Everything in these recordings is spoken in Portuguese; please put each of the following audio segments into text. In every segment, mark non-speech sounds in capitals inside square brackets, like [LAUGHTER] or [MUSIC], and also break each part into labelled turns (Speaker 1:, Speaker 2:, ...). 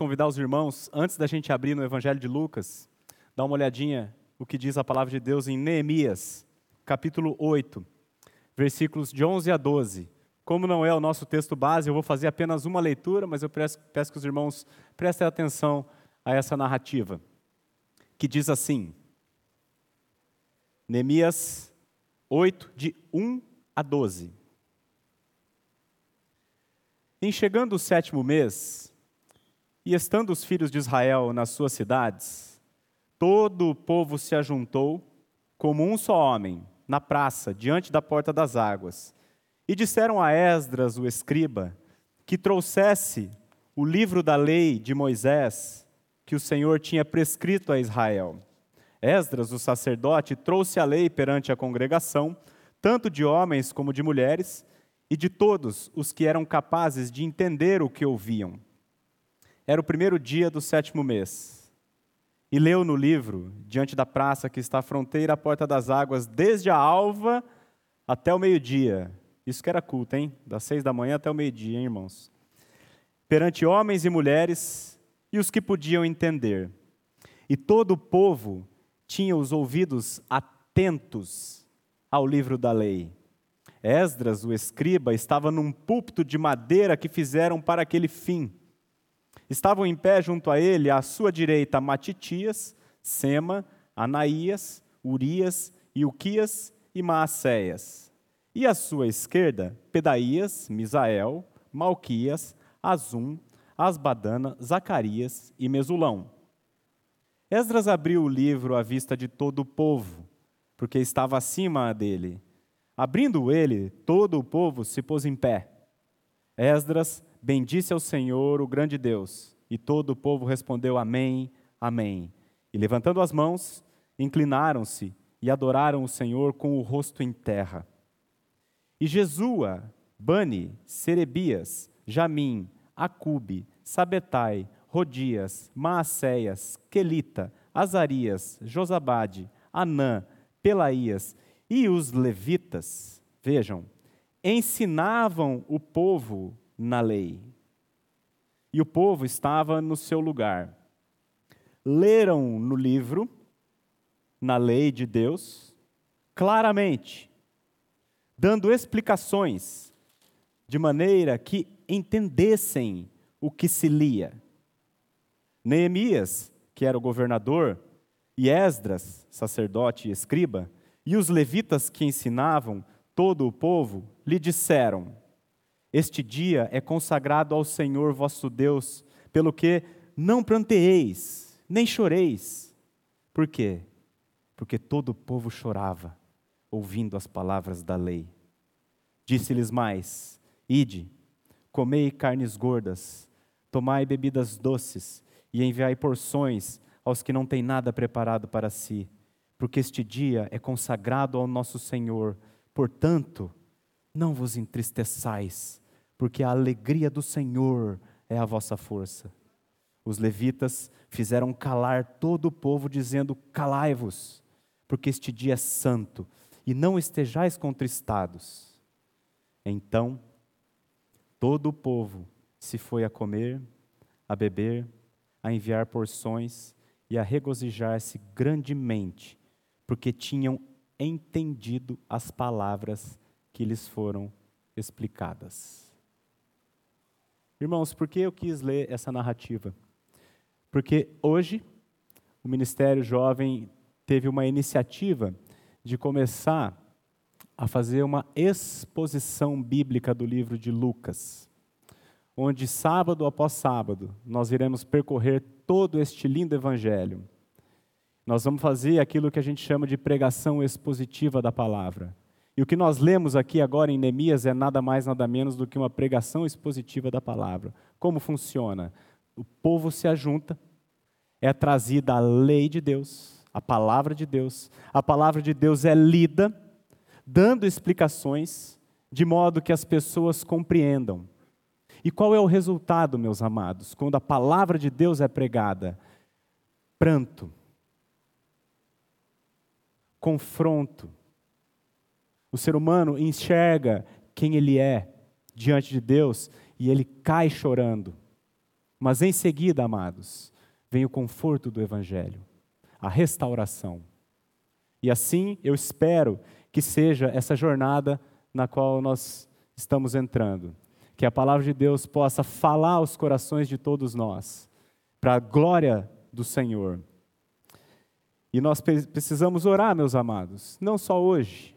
Speaker 1: convidar os irmãos, antes da gente abrir no Evangelho de Lucas, dar uma olhadinha o que diz a palavra de Deus em Neemias, capítulo 8, versículos de 11 a 12. Como não é o nosso texto base, eu vou fazer apenas uma leitura, mas eu peço, peço que os irmãos prestem atenção a essa narrativa, que diz assim: Neemias 8, de 1 a 12. Em chegando o sétimo mês, e estando os filhos de Israel nas suas cidades, todo o povo se ajuntou como um só homem, na praça, diante da porta das águas, e disseram a Esdras, o escriba, que trouxesse o livro da lei de Moisés, que o Senhor tinha prescrito a Israel. Esdras, o sacerdote, trouxe a lei perante a congregação, tanto de homens como de mulheres, e de todos os que eram capazes de entender o que ouviam. Era o primeiro dia do sétimo mês. E leu no livro, diante da praça que está à fronteira à porta das águas, desde a alva até o meio-dia. Isso que era culto, hein? Das seis da manhã até o meio-dia, hein, irmãos? Perante homens e mulheres e os que podiam entender. E todo o povo tinha os ouvidos atentos ao livro da lei. Esdras, o escriba, estava num púlpito de madeira que fizeram para aquele fim. Estavam em pé junto a ele, à sua direita, Matitias, Sema, Anaías, Urias, Ilquias e Maacéias. E à sua esquerda, Pedaías, Misael, Malquias, Azum, Asbadana, Zacarias e Mesulão. Esdras abriu o livro à vista de todo o povo, porque estava acima dele. Abrindo ele, todo o povo se pôs em pé. Esdras Bendisse ao Senhor, o grande Deus. E todo o povo respondeu: Amém, Amém. E levantando as mãos, inclinaram-se e adoraram o Senhor com o rosto em terra. E Jesua, Bani, Serebias, Jamim, Acube, Sabetai, Rodias, Maacéias, Quelita, Azarias, Josabade, Anã, Pelaías e os levitas, vejam, ensinavam o povo na lei. E o povo estava no seu lugar. Leram no livro, na lei de Deus, claramente, dando explicações, de maneira que entendessem o que se lia. Neemias, que era o governador, e Esdras, sacerdote e escriba, e os levitas que ensinavam todo o povo, lhe disseram: este dia é consagrado ao Senhor vosso Deus, pelo que não planteeis, nem choreis. Por quê? Porque todo o povo chorava, ouvindo as palavras da lei. Disse-lhes mais: Ide, comei carnes gordas, tomai bebidas doces, e enviai porções aos que não têm nada preparado para si, porque este dia é consagrado ao nosso Senhor. Portanto, não vos entristeçais, porque a alegria do Senhor é a vossa força. Os levitas fizeram calar todo o povo, dizendo: Calai-vos, porque este dia é santo, e não estejais contristados. Então, todo o povo se foi a comer, a beber, a enviar porções e a regozijar-se grandemente, porque tinham entendido as palavras que lhes foram explicadas. Irmãos, por que eu quis ler essa narrativa? Porque hoje o Ministério Jovem teve uma iniciativa de começar a fazer uma exposição bíblica do livro de Lucas, onde sábado após sábado nós iremos percorrer todo este lindo evangelho. Nós vamos fazer aquilo que a gente chama de pregação expositiva da palavra. E o que nós lemos aqui agora em Neemias é nada mais, nada menos do que uma pregação expositiva da palavra. Como funciona? O povo se ajunta, é trazida a lei de Deus, a palavra de Deus. A palavra de Deus é lida, dando explicações, de modo que as pessoas compreendam. E qual é o resultado, meus amados, quando a palavra de Deus é pregada? Pranto, confronto, o ser humano enxerga quem ele é diante de Deus e ele cai chorando. Mas em seguida, amados, vem o conforto do Evangelho, a restauração. E assim eu espero que seja essa jornada na qual nós estamos entrando. Que a palavra de Deus possa falar aos corações de todos nós, para a glória do Senhor. E nós precisamos orar, meus amados, não só hoje,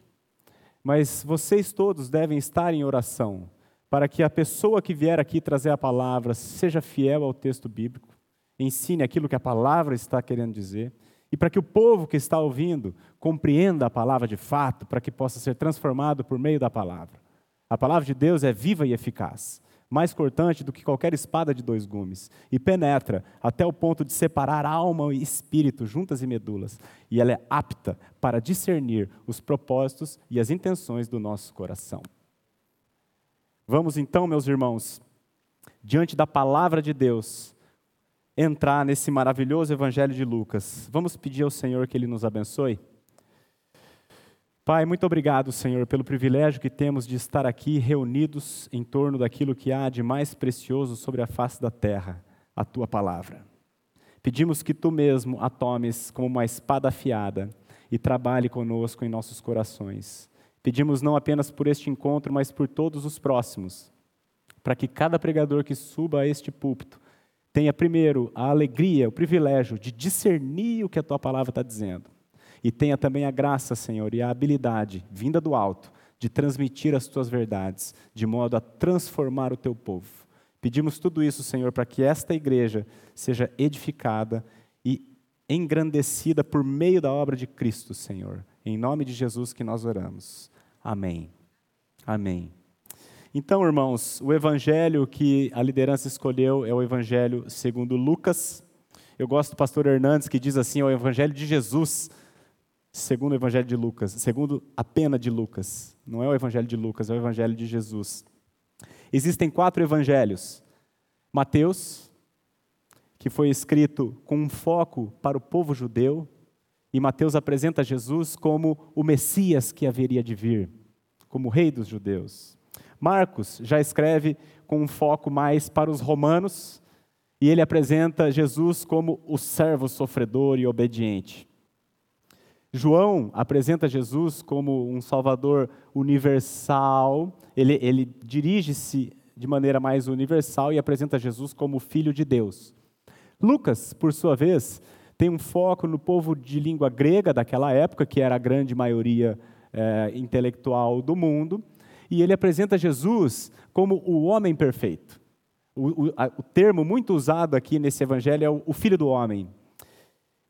Speaker 1: mas vocês todos devem estar em oração, para que a pessoa que vier aqui trazer a palavra seja fiel ao texto bíblico, ensine aquilo que a palavra está querendo dizer, e para que o povo que está ouvindo compreenda a palavra de fato, para que possa ser transformado por meio da palavra. A palavra de Deus é viva e eficaz, mais cortante do que qualquer espada de dois gumes, e penetra até o ponto de separar alma e espírito, juntas e medulas, e ela é apta para discernir os propósitos e as intenções do nosso coração. Vamos então, meus irmãos, diante da palavra de Deus, entrar nesse maravilhoso Evangelho de Lucas. Vamos pedir ao Senhor que Ele nos abençoe? Pai, muito obrigado, Senhor, pelo privilégio que temos de estar aqui reunidos em torno daquilo que há de mais precioso sobre a face da terra, a tua palavra. Pedimos que tu mesmo a tomes como uma espada afiada e trabalhe conosco em nossos corações. Pedimos não apenas por este encontro, mas por todos os próximos, para que cada pregador que suba a este púlpito tenha primeiro a alegria, o privilégio de discernir o que a tua palavra está dizendo. E tenha também a graça, Senhor, e a habilidade, vinda do alto, de transmitir as tuas verdades, de modo a transformar o teu povo. Pedimos tudo isso, Senhor, para que esta igreja seja edificada e engrandecida por meio da obra de Cristo, Senhor. Em nome de Jesus que nós oramos. Amém. Amém. Então, irmãos, o evangelho que a liderança escolheu é o evangelho segundo Lucas. Eu gosto do pastor Hernandes que diz assim: é o evangelho de Jesus, segundo o evangelho de Lucas, segundo a pena de Lucas. Não é o evangelho de Lucas, é o evangelho de Jesus. Existem quatro evangelhos: Mateus, que foi escrito com um foco para o povo judeu, e Mateus apresenta Jesus como o Messias que haveria de vir, como o rei dos judeus. Marcos já escreve com um foco mais para os romanos, e ele apresenta Jesus como o servo sofredor e obediente. João apresenta Jesus como um Salvador universal, ele, ele dirige-se de maneira mais universal e apresenta Jesus como Filho de Deus. Lucas, por sua vez, tem um foco no povo de língua grega daquela época, que era a grande maioria é, intelectual do mundo, e ele apresenta Jesus como o homem perfeito. O, o, a, o termo muito usado aqui nesse evangelho é o, o filho do homem.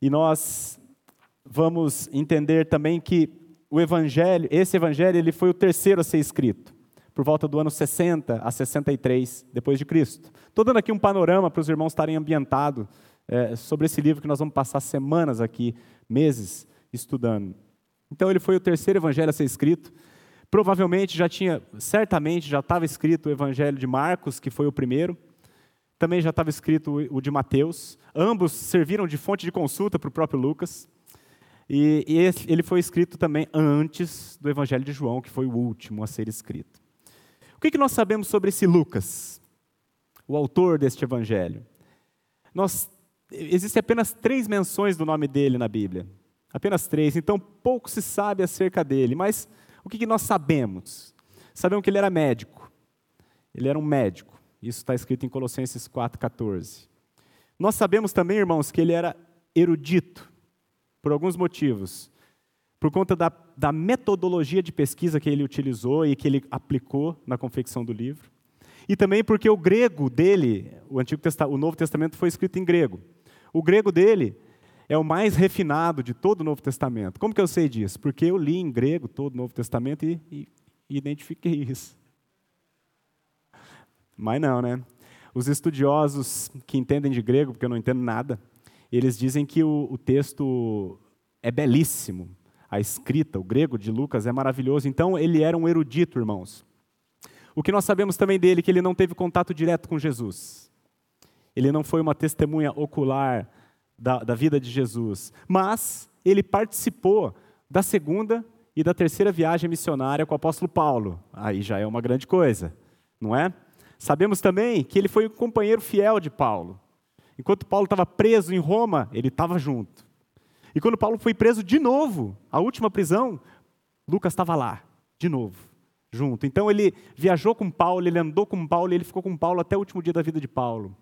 Speaker 1: E nós vamos entender também que o evangelho, esse evangelho, ele foi o terceiro a ser escrito, por volta do ano 60 a 63 depois de Cristo. Estou dando aqui um panorama para os irmãos estarem ambientados é, sobre esse livro que nós vamos passar semanas aqui, meses estudando. Então ele foi o terceiro evangelho a ser escrito. Provavelmente já tinha, certamente já estava escrito o Evangelho de Marcos, que foi o primeiro. Também já estava escrito o de Mateus. Ambos serviram de fonte de consulta para o próprio Lucas. E, e esse, ele foi escrito também antes do Evangelho de João, que foi o último a ser escrito. O que, que nós sabemos sobre esse Lucas, o autor deste Evangelho? Nós, existem apenas três menções do nome dele na Bíblia. Apenas três, então pouco se sabe acerca dele, mas o que, que nós sabemos? Sabemos que ele era médico. Ele era um médico. Isso está escrito em Colossenses 4,14. Nós sabemos também, irmãos, que ele era erudito, por alguns motivos. Por conta da, da metodologia de pesquisa que ele utilizou e que ele aplicou na confecção do livro. E também porque o grego dele, o, Antigo o Novo Testamento foi escrito em grego. O grego dele é o mais refinado de todo o Novo Testamento. Como que eu sei disso? Porque eu li em grego todo o Novo Testamento e, e, e identifiquei isso. Mas não, né? Os estudiosos que entendem de grego, porque eu não entendo nada, eles dizem que o, o texto é belíssimo. A escrita, o grego de Lucas é maravilhoso. Então, ele era um erudito, irmãos. O que nós sabemos também dele é que ele não teve contato direto com Jesus. Ele não foi uma testemunha ocular da, da vida de Jesus, mas ele participou da segunda e da terceira viagem missionária com o apóstolo Paulo. Aí já é uma grande coisa, não é? Sabemos também que ele foi um companheiro fiel de Paulo. Enquanto Paulo estava preso em Roma, ele estava junto. E quando Paulo foi preso de novo, a última prisão, Lucas estava lá, de novo, junto. Então ele viajou com Paulo, ele andou com Paulo, ele ficou com Paulo até o último dia da vida de Paulo.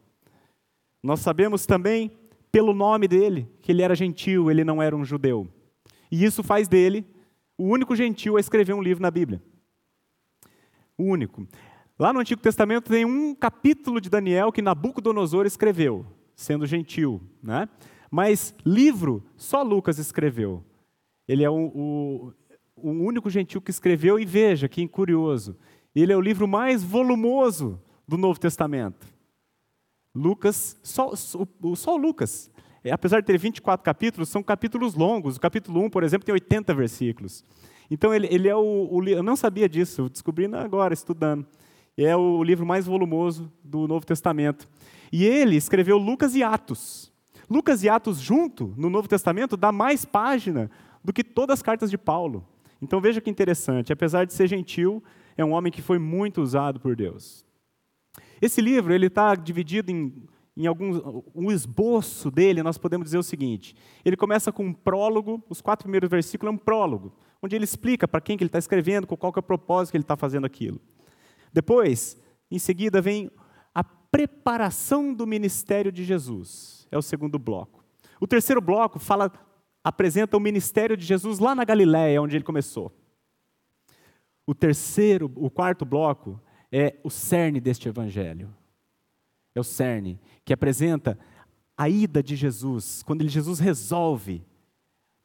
Speaker 1: Nós sabemos também, pelo nome dele, que ele era gentil, ele não era um judeu. E isso faz dele o único gentil a escrever um livro na Bíblia. O único. Lá no Antigo Testamento tem um capítulo de Daniel que Nabucodonosor escreveu, sendo gentil, né? Mas livro só Lucas escreveu. Ele é o, o, o único gentil que escreveu e veja que curioso. Ele é o livro mais volumoso do Novo Testamento. Lucas, só, só Lucas. É, apesar de ter 24 capítulos, são capítulos longos. O capítulo 1, por exemplo, tem 80 versículos. Então, ele, ele é o, o, Eu não sabia disso, descobri agora, estudando é o livro mais volumoso do Novo Testamento. E ele escreveu Lucas e Atos. Lucas e Atos junto, no Novo Testamento, dá mais página do que todas as cartas de Paulo. Então veja que interessante, apesar de ser gentil, é um homem que foi muito usado por Deus. Esse livro ele está dividido em, em algum um esboço dele. Nós podemos dizer o seguinte: ele começa com um prólogo, os quatro primeiros versículos é um prólogo, onde ele explica para quem que ele está escrevendo, qual é o propósito que ele está fazendo aquilo. Depois, em seguida, vem preparação do ministério de Jesus. É o segundo bloco. O terceiro bloco fala, apresenta o ministério de Jesus lá na Galiléia, onde ele começou. O terceiro, o quarto bloco é o cerne deste evangelho. É o cerne que apresenta a ida de Jesus, quando Jesus resolve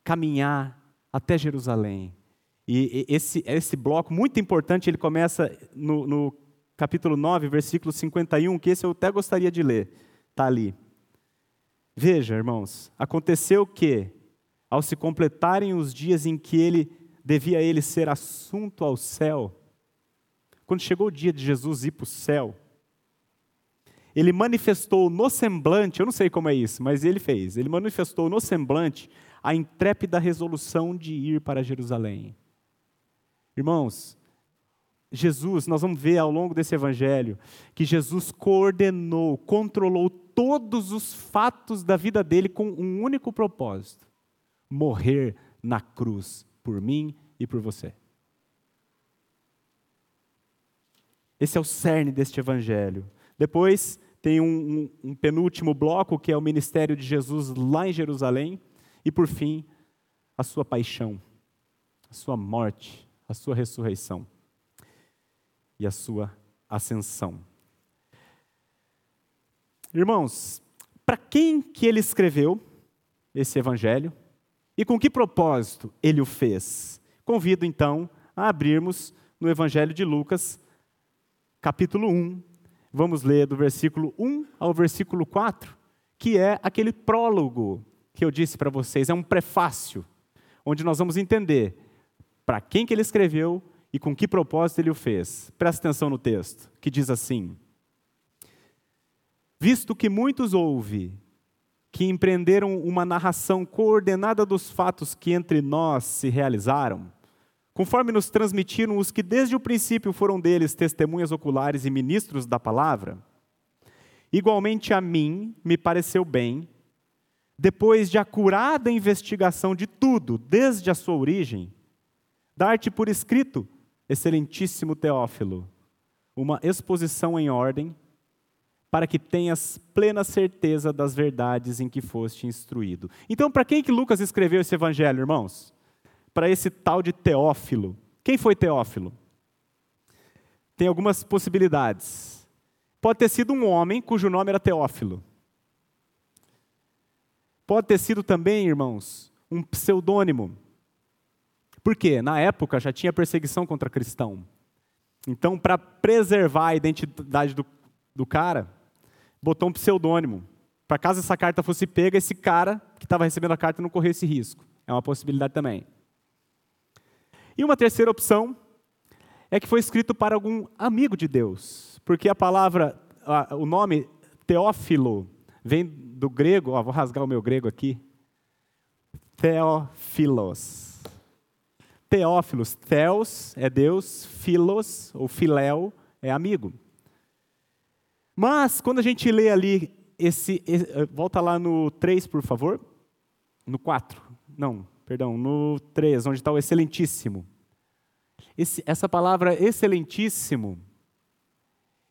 Speaker 1: caminhar até Jerusalém, e esse, esse bloco, muito importante, ele começa no, no capítulo 9, versículo 51, que esse eu até gostaria de ler. Está ali. Veja, irmãos, aconteceu que, ao se completarem os dias em que ele devia ele ser assunto ao céu, quando chegou o dia de Jesus ir para o céu, ele manifestou no semblante, eu não sei como é isso, mas ele fez, ele manifestou no semblante a intrépida resolução de ir para Jerusalém. Irmãos, Jesus, nós vamos ver ao longo desse evangelho que Jesus coordenou, controlou todos os fatos da vida dele com um único propósito: morrer na cruz por mim e por você. Esse é o cerne deste evangelho. Depois tem um, um, um penúltimo bloco que é o ministério de Jesus lá em Jerusalém e por fim a sua paixão, a sua morte a sua ressurreição e a sua ascensão. Irmãos, para quem que ele escreveu esse evangelho e com que propósito ele o fez? Convido então a abrirmos no evangelho de Lucas, capítulo 1. Vamos ler do versículo 1 ao versículo 4, que é aquele prólogo que eu disse para vocês, é um prefácio, onde nós vamos entender para quem que ele escreveu e com que propósito ele o fez. Presta atenção no texto, que diz assim: Visto que muitos houve que empreenderam uma narração coordenada dos fatos que entre nós se realizaram, conforme nos transmitiram os que desde o princípio foram deles testemunhas oculares e ministros da palavra, igualmente a mim me pareceu bem, depois de acurada investigação de tudo, desde a sua origem, Dar-te por escrito, excelentíssimo Teófilo, uma exposição em ordem, para que tenhas plena certeza das verdades em que foste instruído. Então, para quem que Lucas escreveu esse evangelho, irmãos? Para esse tal de Teófilo. Quem foi Teófilo? Tem algumas possibilidades. Pode ter sido um homem cujo nome era Teófilo. Pode ter sido também, irmãos, um pseudônimo por quê? Na época já tinha perseguição contra cristão. Então, para preservar a identidade do, do cara, botou um pseudônimo. Para caso essa carta fosse pega, esse cara que estava recebendo a carta não corria esse risco. É uma possibilidade também. E uma terceira opção é que foi escrito para algum amigo de Deus, porque a palavra, o nome Teófilo vem do grego, ó, vou rasgar o meu grego aqui, Teófilos. Teófilos, Theos é Deus, Filos ou Filéu é amigo. Mas, quando a gente lê ali esse, esse. Eh, volta lá no 3, por favor. No 4. Não, perdão, no 3, onde está o excelentíssimo. Esse, essa palavra excelentíssimo,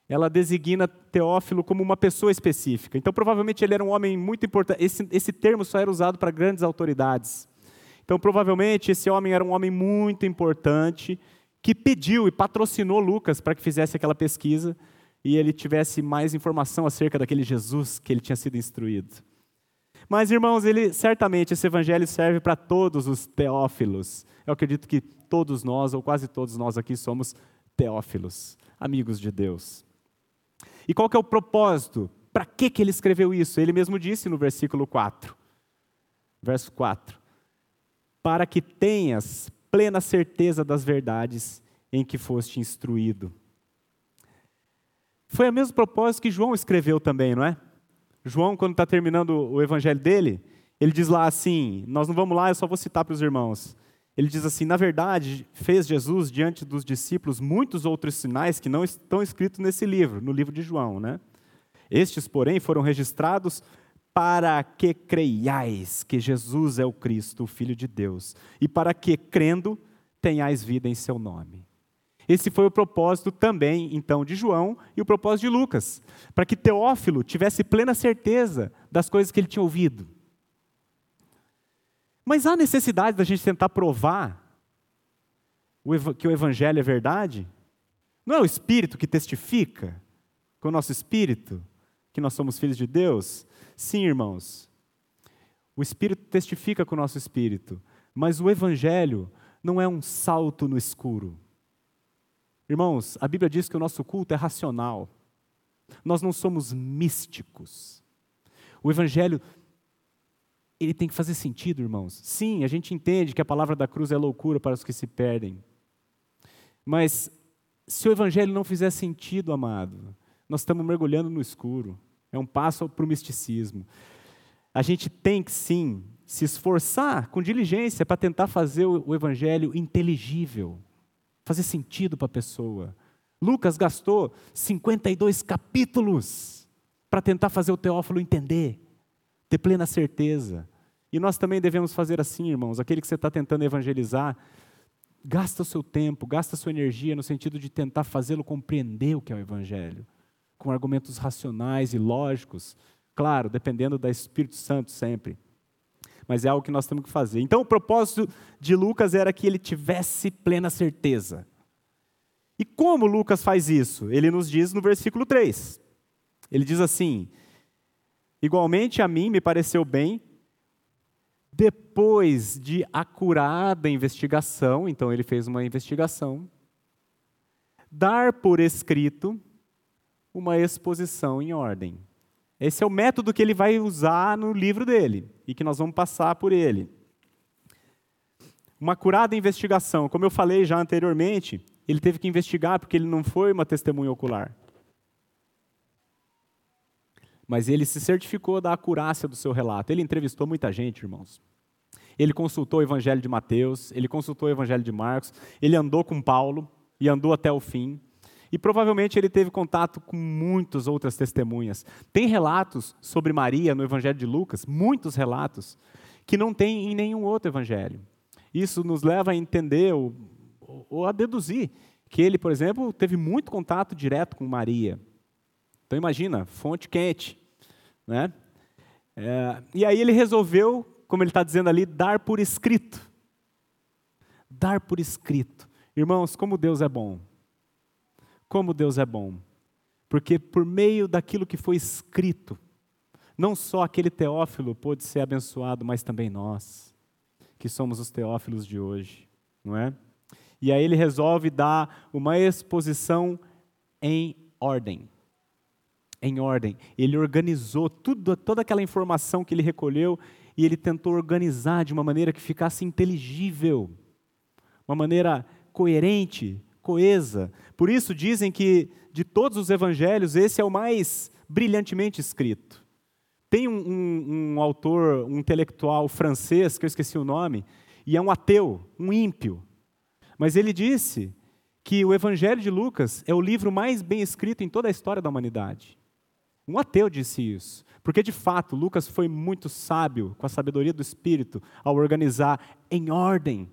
Speaker 1: ela designa Teófilo como uma pessoa específica. Então, provavelmente, ele era um homem muito importante. Esse, esse termo só era usado para grandes autoridades. Então, provavelmente, esse homem era um homem muito importante que pediu e patrocinou Lucas para que fizesse aquela pesquisa e ele tivesse mais informação acerca daquele Jesus que ele tinha sido instruído. Mas, irmãos, ele certamente esse evangelho serve para todos os teófilos. Eu acredito que todos nós, ou quase todos nós aqui, somos teófilos, amigos de Deus. E qual que é o propósito? Para que, que ele escreveu isso? Ele mesmo disse no versículo 4. Verso 4. Para que tenhas plena certeza das verdades em que foste instruído. Foi o mesmo propósito que João escreveu também, não é? João, quando está terminando o evangelho dele, ele diz lá assim: Nós não vamos lá, eu só vou citar para os irmãos. Ele diz assim: Na verdade, fez Jesus diante dos discípulos muitos outros sinais que não estão escritos nesse livro, no livro de João, né? Estes, porém, foram registrados para que creiais que Jesus é o Cristo, o Filho de Deus, e para que, crendo, tenhais vida em seu nome. Esse foi o propósito também, então, de João e o propósito de Lucas, para que Teófilo tivesse plena certeza das coisas que ele tinha ouvido. Mas há necessidade da gente tentar provar que o Evangelho é verdade? Não é o Espírito que testifica com o nosso Espírito que nós somos filhos de Deus? Sim, irmãos. O Espírito testifica com o nosso Espírito, mas o Evangelho não é um salto no escuro. Irmãos, a Bíblia diz que o nosso culto é racional. Nós não somos místicos. O Evangelho, ele tem que fazer sentido, irmãos. Sim, a gente entende que a palavra da cruz é loucura para os que se perdem. Mas se o Evangelho não fizer sentido, amado, nós estamos mergulhando no escuro. É um passo para o misticismo. A gente tem que sim se esforçar com diligência para tentar fazer o Evangelho inteligível fazer sentido para a pessoa. Lucas gastou 52 capítulos para tentar fazer o Teófilo entender, ter plena certeza. E nós também devemos fazer assim, irmãos. Aquele que você está tentando evangelizar, gasta o seu tempo, gasta a sua energia no sentido de tentar fazê-lo compreender o que é o Evangelho, com argumentos racionais e lógicos, claro, dependendo da Espírito Santo sempre mas é algo que nós temos que fazer. Então, o propósito de Lucas era que ele tivesse plena certeza. E como Lucas faz isso? Ele nos diz no versículo 3. Ele diz assim: Igualmente a mim me pareceu bem, depois de acurada investigação, então ele fez uma investigação, dar por escrito uma exposição em ordem. Esse é o método que ele vai usar no livro dele e que nós vamos passar por ele. Uma curada investigação. Como eu falei já anteriormente, ele teve que investigar porque ele não foi uma testemunha ocular. Mas ele se certificou da acurácia do seu relato. Ele entrevistou muita gente, irmãos. Ele consultou o Evangelho de Mateus, ele consultou o Evangelho de Marcos, ele andou com Paulo e andou até o fim. E provavelmente ele teve contato com muitas outras testemunhas. Tem relatos sobre Maria no Evangelho de Lucas, muitos relatos, que não tem em nenhum outro evangelho. Isso nos leva a entender ou, ou a deduzir que ele, por exemplo, teve muito contato direto com Maria. Então imagina, fonte quente. Né? É, e aí ele resolveu, como ele está dizendo ali, dar por escrito. Dar por escrito. Irmãos, como Deus é bom. Como Deus é bom. Porque por meio daquilo que foi escrito, não só aquele teófilo pôde ser abençoado, mas também nós, que somos os teófilos de hoje, não é? E aí ele resolve dar uma exposição em ordem. Em ordem. Ele organizou tudo, toda aquela informação que ele recolheu e ele tentou organizar de uma maneira que ficasse inteligível, uma maneira coerente, coesa. Por isso dizem que de todos os evangelhos, esse é o mais brilhantemente escrito. Tem um, um, um, autor, um intelectual francês, que eu esqueci o nome, e é um ateu, um ímpio. Mas ele disse que o Evangelho de Lucas é o livro mais bem escrito em toda a história da humanidade. Um ateu disse isso. Porque, de fato, Lucas foi muito sábio, com a sabedoria do Espírito, ao organizar em ordem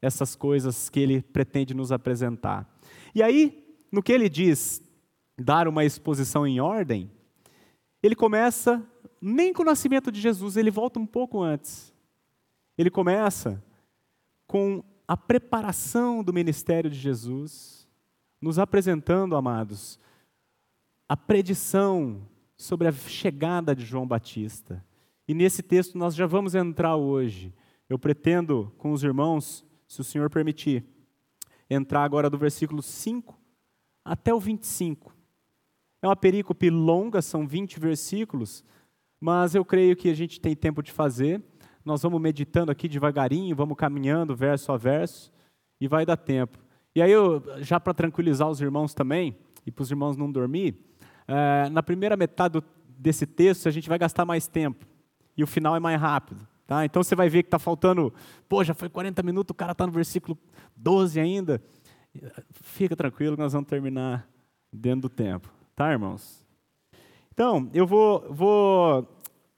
Speaker 1: essas coisas que ele pretende nos apresentar. E aí, no que ele diz dar uma exposição em ordem, ele começa nem com o nascimento de Jesus, ele volta um pouco antes. Ele começa com a preparação do ministério de Jesus, nos apresentando, amados, a predição sobre a chegada de João Batista. E nesse texto nós já vamos entrar hoje. Eu pretendo, com os irmãos, se o Senhor permitir, entrar agora do versículo 5 até o 25. É uma perícope longa, são 20 versículos, mas eu creio que a gente tem tempo de fazer. Nós vamos meditando aqui devagarinho, vamos caminhando verso a verso, e vai dar tempo. E aí, eu, já para tranquilizar os irmãos também, e para os irmãos não dormir, é, na primeira metade desse texto a gente vai gastar mais tempo, e o final é mais rápido. Tá? Então você vai ver que está faltando, pô, já foi 40 minutos, o cara está no versículo 12 ainda. Fica tranquilo, nós vamos terminar dentro do tempo. Tá, irmãos? Então, eu vou, vou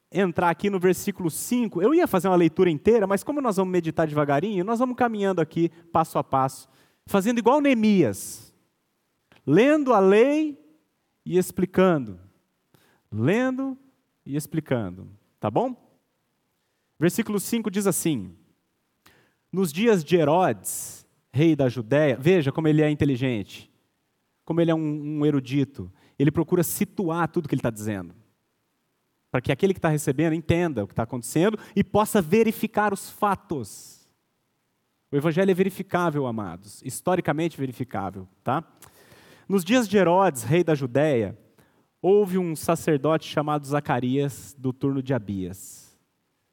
Speaker 1: entrar aqui no versículo 5. Eu ia fazer uma leitura inteira, mas como nós vamos meditar devagarinho, nós vamos caminhando aqui passo a passo, fazendo igual Neemias, lendo a lei e explicando. Lendo e explicando. Tá bom? Versículo 5 diz assim: Nos dias de Herodes, rei da Judéia, veja como ele é inteligente, como ele é um, um erudito ele procura situar tudo que ele está dizendo. Para que aquele que está recebendo entenda o que está acontecendo e possa verificar os fatos. O evangelho é verificável, amados, historicamente verificável, tá? Nos dias de Herodes, rei da Judéia, houve um sacerdote chamado Zacarias, do turno de Abias.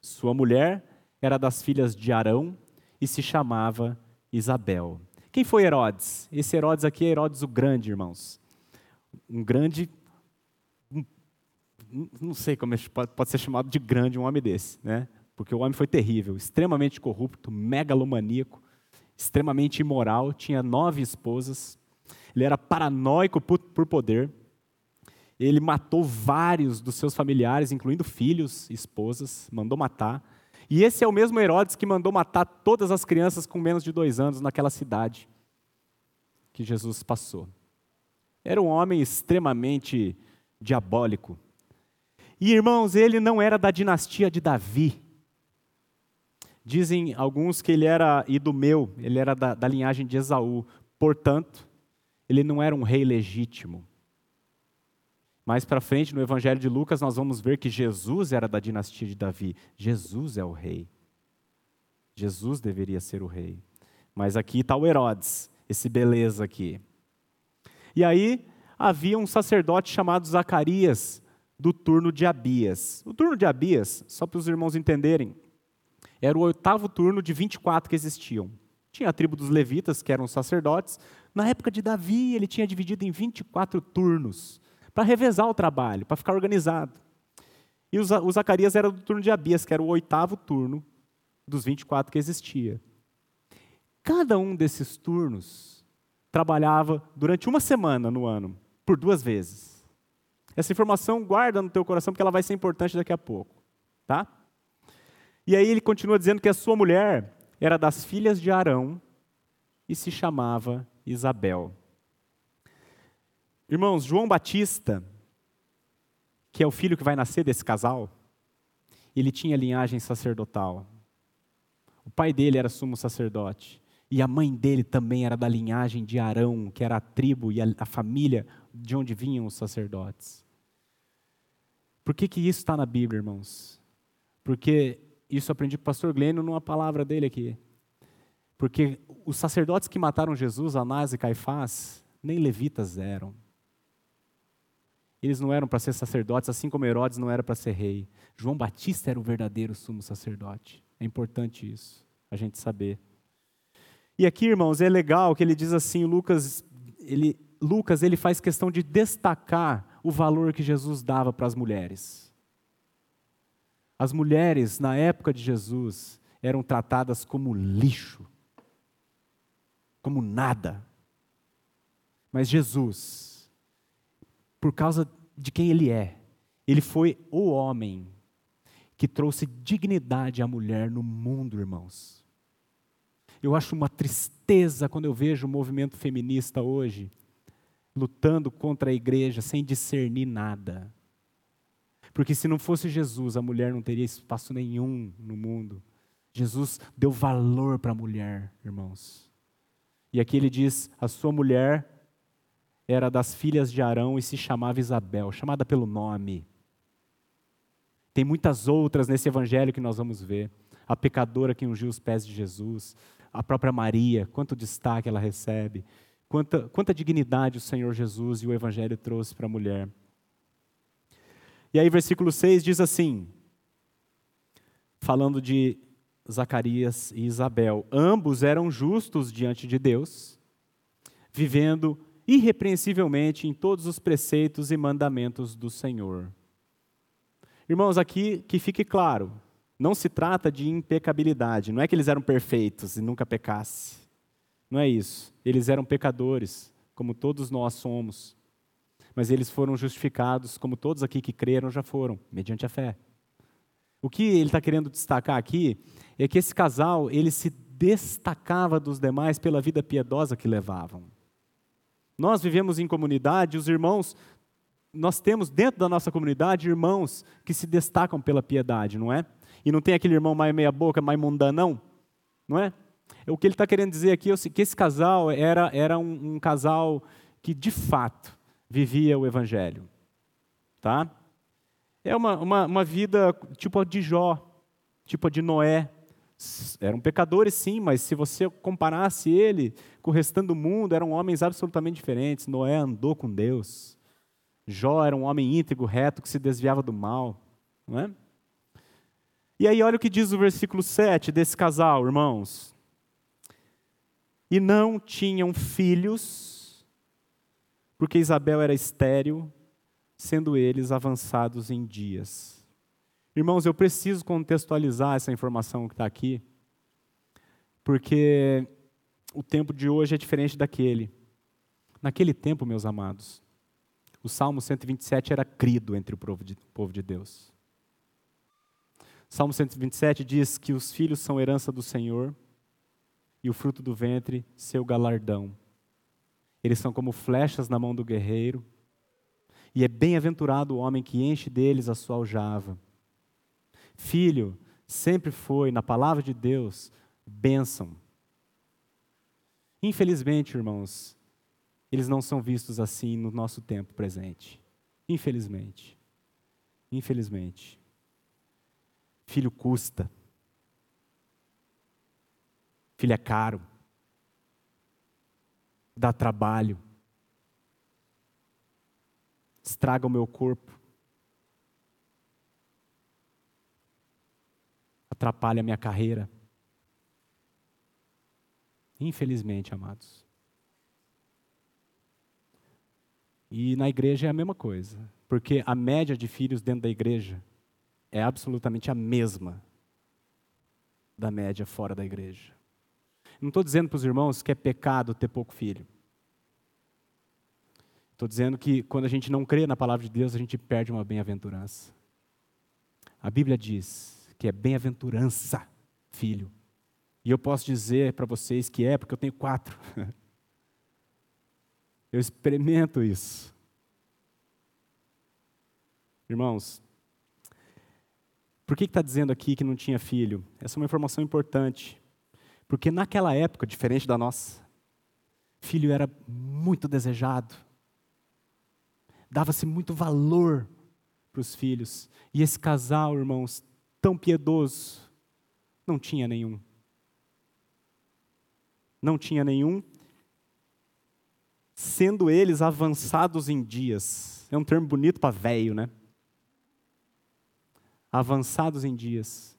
Speaker 1: Sua mulher era das filhas de Arão e se chamava Isabel. Quem foi Herodes? Esse Herodes aqui é Herodes o Grande, irmãos um grande. Não sei como é, pode ser chamado de grande um homem desse, né? Porque o homem foi terrível, extremamente corrupto, megalomaníaco, extremamente imoral, tinha nove esposas, ele era paranoico por poder, ele matou vários dos seus familiares, incluindo filhos, esposas, mandou matar. E esse é o mesmo Herodes que mandou matar todas as crianças com menos de dois anos naquela cidade que Jesus passou. Era um homem extremamente diabólico. E irmãos, ele não era da dinastia de Davi. Dizem alguns que ele era idumeu, ele era da, da linhagem de Esaú. Portanto, ele não era um rei legítimo. Mais para frente, no Evangelho de Lucas, nós vamos ver que Jesus era da dinastia de Davi. Jesus é o rei. Jesus deveria ser o rei. Mas aqui está o Herodes, esse beleza aqui. E aí havia um sacerdote chamado Zacarias, do turno de Abias. O turno de Abias, só para os irmãos entenderem, era o oitavo turno de 24 que existiam. Tinha a tribo dos levitas, que eram sacerdotes. Na época de Davi, ele tinha dividido em 24 turnos, para revezar o trabalho, para ficar organizado. E o Zacarias era do turno de Abias, que era o oitavo turno dos 24 que existia. Cada um desses turnos trabalhava durante uma semana no ano, por duas vezes. Essa informação guarda no teu coração porque ela vai ser importante daqui a pouco, tá? E aí ele continua dizendo que a sua mulher era das filhas de Arão e se chamava Isabel. Irmãos, João Batista, que é o filho que vai nascer desse casal, ele tinha linhagem sacerdotal. O pai dele era sumo sacerdote. E a mãe dele também era da linhagem de Arão, que era a tribo e a, a família de onde vinham os sacerdotes. Por que, que isso está na Bíblia, irmãos? Porque isso aprendi com o pastor Glênio numa palavra dele aqui. Porque os sacerdotes que mataram Jesus, Anás e Caifás, nem levitas eram. Eles não eram para ser sacerdotes, assim como Herodes não era para ser rei. João Batista era o verdadeiro sumo sacerdote. É importante isso, a gente saber. E aqui, irmãos, é legal que ele diz assim, Lucas, ele, Lucas, ele faz questão de destacar o valor que Jesus dava para as mulheres. As mulheres, na época de Jesus, eram tratadas como lixo, como nada. Mas Jesus, por causa de quem ele é. Ele foi o homem que trouxe dignidade à mulher no mundo, irmãos. Eu acho uma tristeza quando eu vejo o movimento feminista hoje lutando contra a igreja sem discernir nada. Porque se não fosse Jesus, a mulher não teria espaço nenhum no mundo. Jesus deu valor para a mulher, irmãos. E aqui ele diz: a sua mulher era das filhas de Arão e se chamava Isabel, chamada pelo nome. Tem muitas outras nesse evangelho que nós vamos ver. A pecadora que ungiu os pés de Jesus, a própria Maria, quanto destaque ela recebe, quanta, quanta dignidade o Senhor Jesus e o evangelho trouxe para a mulher. E aí, versículo 6 diz assim, falando de Zacarias e Isabel: ambos eram justos diante de Deus, vivendo irrepreensivelmente em todos os preceitos e mandamentos do Senhor. Irmãos, aqui que fique claro, não se trata de impecabilidade, não é que eles eram perfeitos e nunca pecasse. Não é isso. Eles eram pecadores, como todos nós somos. Mas eles foram justificados, como todos aqui que creram já foram, mediante a fé. O que ele está querendo destacar aqui é que esse casal ele se destacava dos demais pela vida piedosa que levavam. Nós vivemos em comunidade, os irmãos, nós temos dentro da nossa comunidade irmãos que se destacam pela piedade, não é? E não tem aquele irmão mais meia-boca, mais mundanão, não é? O que ele está querendo dizer aqui é que esse casal era, era um, um casal que de fato vivia o Evangelho. Tá? É uma, uma, uma vida tipo a de Jó, tipo a de Noé. Eram pecadores, sim, mas se você comparasse ele com o restante do mundo, eram homens absolutamente diferentes. Noé andou com Deus. Jó era um homem íntegro, reto, que se desviava do mal. Não é? E aí, olha o que diz o versículo 7 desse casal, irmãos. E não tinham filhos, porque Isabel era estéril, sendo eles avançados em dias. Irmãos, eu preciso contextualizar essa informação que está aqui, porque o tempo de hoje é diferente daquele. Naquele tempo, meus amados, o Salmo 127 era crido entre o povo de, Deus. Salmo 127 diz que os filhos são herança do Senhor e o fruto do ventre seu galardão. Eles são como flechas na mão do guerreiro e é bem-aventurado o homem que enche deles a sua aljava. Filho sempre foi, na palavra de Deus, bênção. Infelizmente, irmãos, eles não são vistos assim no nosso tempo presente. Infelizmente. Infelizmente. Filho custa. Filho é caro. Dá trabalho estraga o meu corpo, atrapalha a minha carreira. Infelizmente, amados. E na igreja é a mesma coisa, porque a média de filhos dentro da igreja é absolutamente a mesma da média fora da igreja. Não estou dizendo para os irmãos que é pecado ter pouco filho. Estou dizendo que quando a gente não crê na palavra de Deus, a gente perde uma bem-aventurança. A Bíblia diz que é bem-aventurança, filho. E eu posso dizer para vocês que é, porque eu tenho quatro. [LAUGHS] eu experimento isso. Irmãos, por que está dizendo aqui que não tinha filho? Essa é uma informação importante. Porque naquela época, diferente da nossa, filho era muito desejado dava-se muito valor para os filhos. E esse casal, irmãos, tão piedoso, não tinha nenhum. Não tinha nenhum, sendo eles avançados em dias. É um termo bonito para velho, né? Avançados em dias.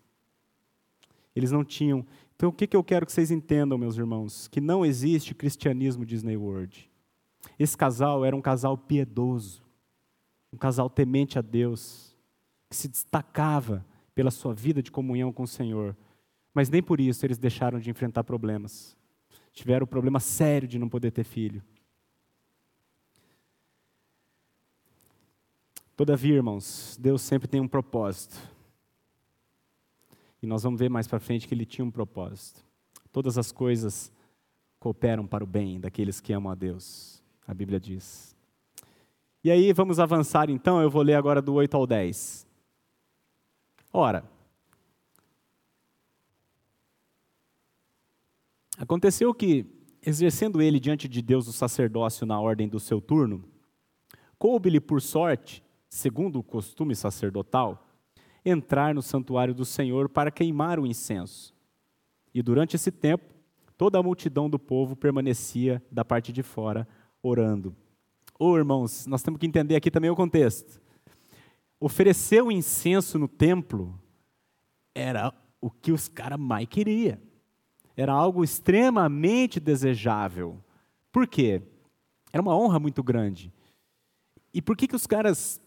Speaker 1: Eles não tinham. Então, o que, que eu quero que vocês entendam, meus irmãos? Que não existe cristianismo Disney World. Esse casal era um casal piedoso, um casal temente a Deus, que se destacava pela sua vida de comunhão com o Senhor. Mas nem por isso eles deixaram de enfrentar problemas. Tiveram o problema sério de não poder ter filho. Todavia, irmãos, Deus sempre tem um propósito. E nós vamos ver mais para frente que ele tinha um propósito. Todas as coisas cooperam para o bem daqueles que amam a Deus, a Bíblia diz. E aí vamos avançar então, eu vou ler agora do 8 ao 10. Ora, aconteceu que, exercendo ele diante de Deus o sacerdócio na ordem do seu turno, coube-lhe por sorte, segundo o costume sacerdotal, entrar no santuário do Senhor para queimar o incenso. E durante esse tempo, toda a multidão do povo permanecia da parte de fora, orando. Ô oh, irmãos, nós temos que entender aqui também o contexto. Oferecer o incenso no templo era o que os caras mais queriam. Era algo extremamente desejável. Por quê? Era uma honra muito grande. E por que, que os caras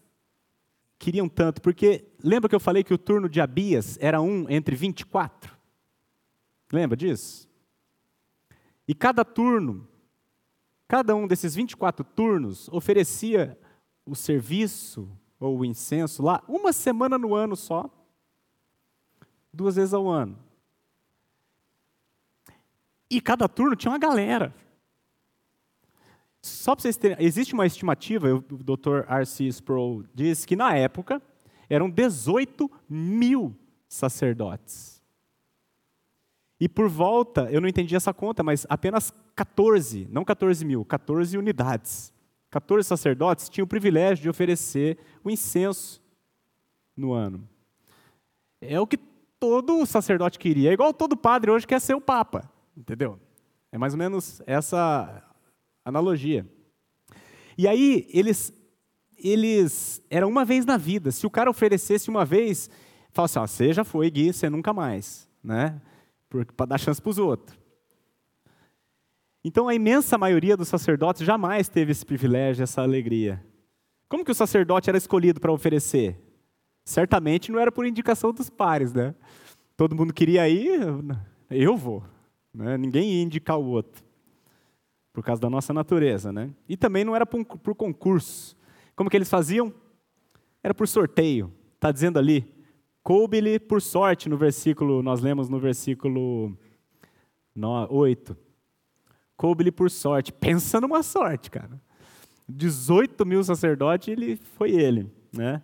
Speaker 1: queriam tanto? Porque lembra que eu falei que o turno de Abias era um entre 24? Lembra disso? E cada turno, cada um desses 24 turnos oferecia o serviço ou o incenso lá uma semana no ano só, duas vezes ao ano. E cada turno tinha uma galera. Só para vocês terem, existe uma estimativa, o Dr. R.C. Sproul diz que na época eram 18 mil sacerdotes. E por volta, eu não entendi essa conta, mas apenas 14, não 14 mil, 14 unidades. 14 sacerdotes tinham o privilégio de oferecer o incenso no ano. É o que todo sacerdote queria. É igual todo padre hoje quer ser o papa. Entendeu? É mais ou menos essa analogia. E aí, eles, eles. Era uma vez na vida. Se o cara oferecesse uma vez, fala assim: ó, você já foi, Gui, você nunca mais. Né? para dar chance para os outros. Então a imensa maioria dos sacerdotes jamais teve esse privilégio, essa alegria. Como que o sacerdote era escolhido para oferecer? Certamente não era por indicação dos pares, né? Todo mundo queria ir, eu vou. Né? Ninguém ia indicar o outro, por causa da nossa natureza, né? E também não era por, concurso. Como que eles faziam? Era por sorteio. Está dizendo ali, Coube-lhe por sorte, no versículo, nós lemos no versículo 8. Coube-lhe por sorte. Pensa numa sorte, cara. 18 mil sacerdotes, ele foi ele. Né?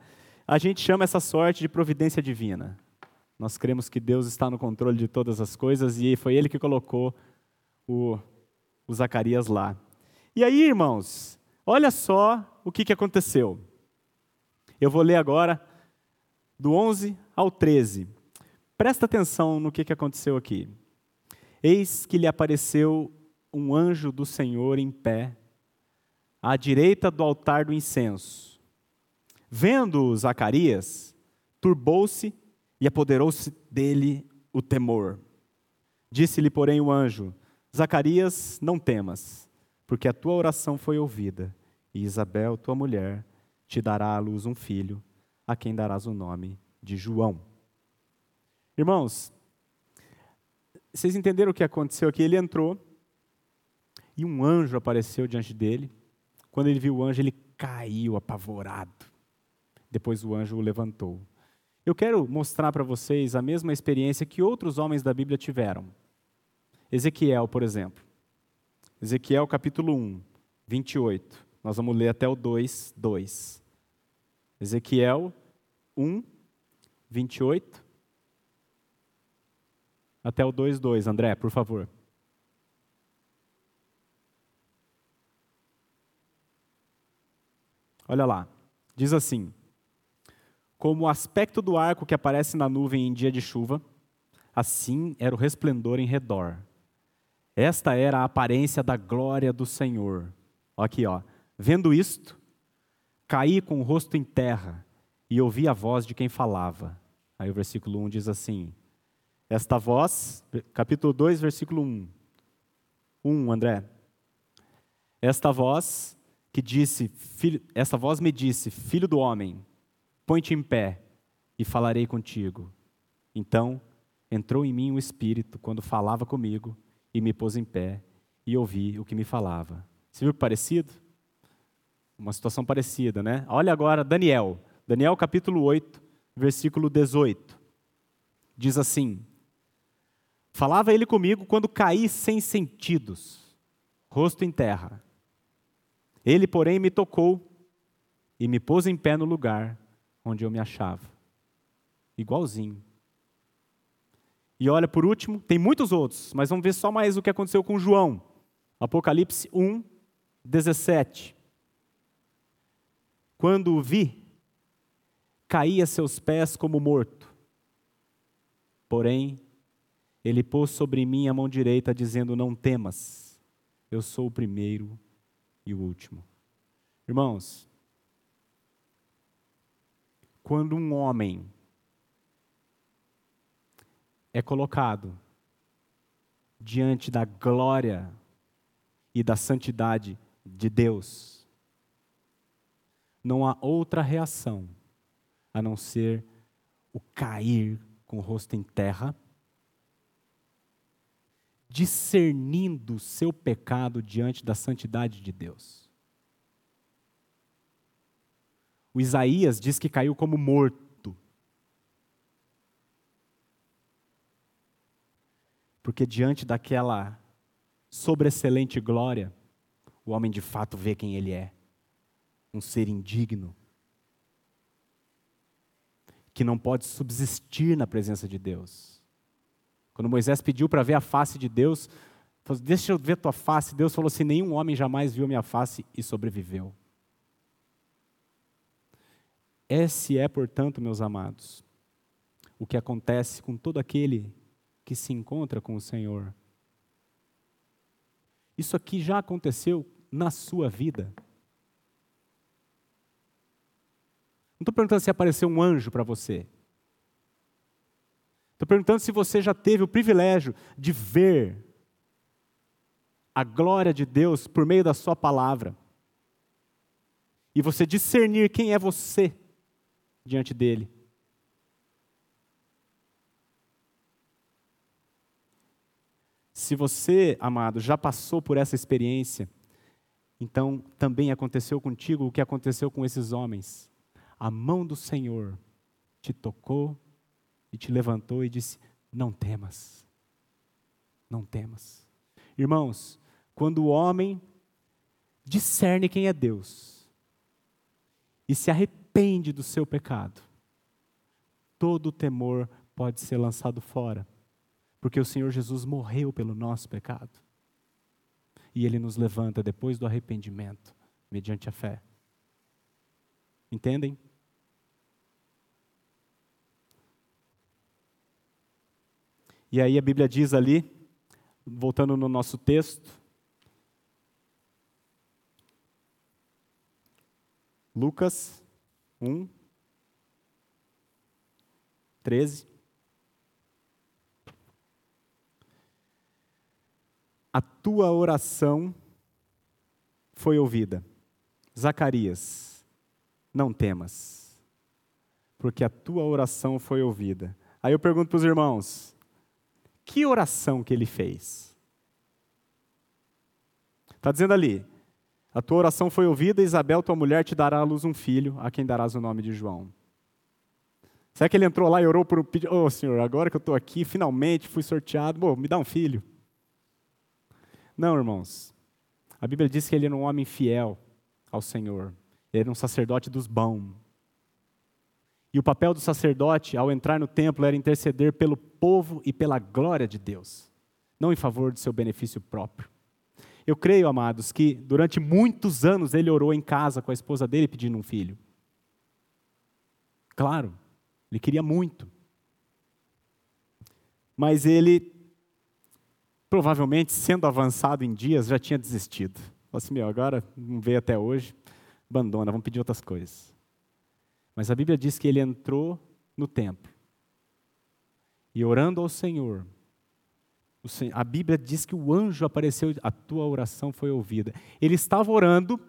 Speaker 1: A gente chama essa sorte de providência divina. Nós cremos que Deus está no controle de todas as coisas e foi ele que colocou o, o Zacarias lá. E aí, irmãos, olha só o que, que aconteceu. Eu vou ler agora do 11 ao 13. Presta atenção no que, que aconteceu aqui. Eis que lhe apareceu um anjo do Senhor em pé, à direita do altar do incenso. Vendo Zacarias, turbou-se e apoderou-se dele o temor. Disse-lhe, porém, o anjo: Zacarias, não temas, porque a tua oração foi ouvida, e Isabel, tua mulher, te dará à luz um filho a quem darás o nome de João. Irmãos, vocês entenderam o que aconteceu aqui? Ele entrou e um anjo apareceu diante dele. Quando ele viu o anjo, ele caiu apavorado. Depois o anjo o levantou. Eu quero mostrar para vocês a mesma experiência que outros homens da Bíblia tiveram. Ezequiel, por exemplo. Ezequiel capítulo 1, 28. Nós vamos ler até o 2, 2. Ezequiel 1, 28 até o 2, 2. André, por favor. Olha lá, diz assim: Como o aspecto do arco que aparece na nuvem em dia de chuva, assim era o resplendor em redor. Esta era a aparência da glória do Senhor. Aqui, ó. Vendo isto, Caí com o rosto em terra e ouvi a voz de quem falava. Aí o versículo 1 diz assim: Esta voz, capítulo 2, versículo 1. 1, André. Esta voz que disse, filho, esta voz me disse: Filho do homem, põe-te em pé e falarei contigo. Então entrou em mim o Espírito quando falava comigo e me pôs em pé e ouvi o que me falava. Você viu que parecido? uma situação parecida, né? Olha agora Daniel, Daniel capítulo 8, versículo 18. Diz assim: Falava ele comigo quando caí sem sentidos, rosto em terra. Ele, porém, me tocou e me pôs em pé no lugar onde eu me achava. Igualzinho. E olha, por último, tem muitos outros, mas vamos ver só mais o que aconteceu com João. Apocalipse 1, 17. Quando o vi, caí a seus pés como morto. Porém, ele pôs sobre mim a mão direita, dizendo: Não temas, eu sou o primeiro e o último. Irmãos, quando um homem é colocado diante da glória e da santidade de Deus, não há outra reação a não ser o cair com o rosto em terra, discernindo o seu pecado diante da santidade de Deus. O Isaías diz que caiu como morto. Porque diante daquela sobreexcelente glória, o homem de fato vê quem ele é um ser indigno, que não pode subsistir na presença de Deus. Quando Moisés pediu para ver a face de Deus, falou, deixa eu ver tua face. Deus falou assim: nenhum homem jamais viu minha face e sobreviveu. Esse é, portanto, meus amados, o que acontece com todo aquele que se encontra com o Senhor. Isso aqui já aconteceu na sua vida. Não estou perguntando se apareceu um anjo para você. Estou perguntando se você já teve o privilégio de ver a glória de Deus por meio da Sua palavra. E você discernir quem é você diante dele. Se você, amado, já passou por essa experiência, então também aconteceu contigo o que aconteceu com esses homens. A mão do Senhor te tocou e te levantou e disse: Não temas, não temas. Irmãos, quando o homem discerne quem é Deus e se arrepende do seu pecado, todo temor pode ser lançado fora, porque o Senhor Jesus morreu pelo nosso pecado e ele nos levanta depois do arrependimento, mediante a fé. Entendem? E aí a Bíblia diz ali, voltando no nosso texto, Lucas 1, 13. A tua oração foi ouvida. Zacarias, não temas, porque a tua oração foi ouvida. Aí eu pergunto para os irmãos: que oração que ele fez? Está dizendo ali: a tua oração foi ouvida, Isabel, tua mulher, te dará à luz um filho, a quem darás o nome de João. Será que ele entrou lá e orou por um pedido? Oh, Senhor, agora que eu estou aqui, finalmente fui sorteado, Bom, me dá um filho. Não, irmãos. A Bíblia diz que ele era um homem fiel ao Senhor. Ele era um sacerdote dos bons. E o papel do sacerdote, ao entrar no templo, era interceder pelo povo e pela glória de Deus, não em favor do seu benefício próprio. Eu creio, amados, que durante muitos anos ele orou em casa com a esposa dele pedindo um filho. Claro, ele queria muito. Mas ele, provavelmente, sendo avançado em dias, já tinha desistido. Falou assim: meu, agora não veio até hoje, abandona, vamos pedir outras coisas. Mas a Bíblia diz que ele entrou no templo e orando ao Senhor, a Bíblia diz que o anjo apareceu, a tua oração foi ouvida. Ele estava orando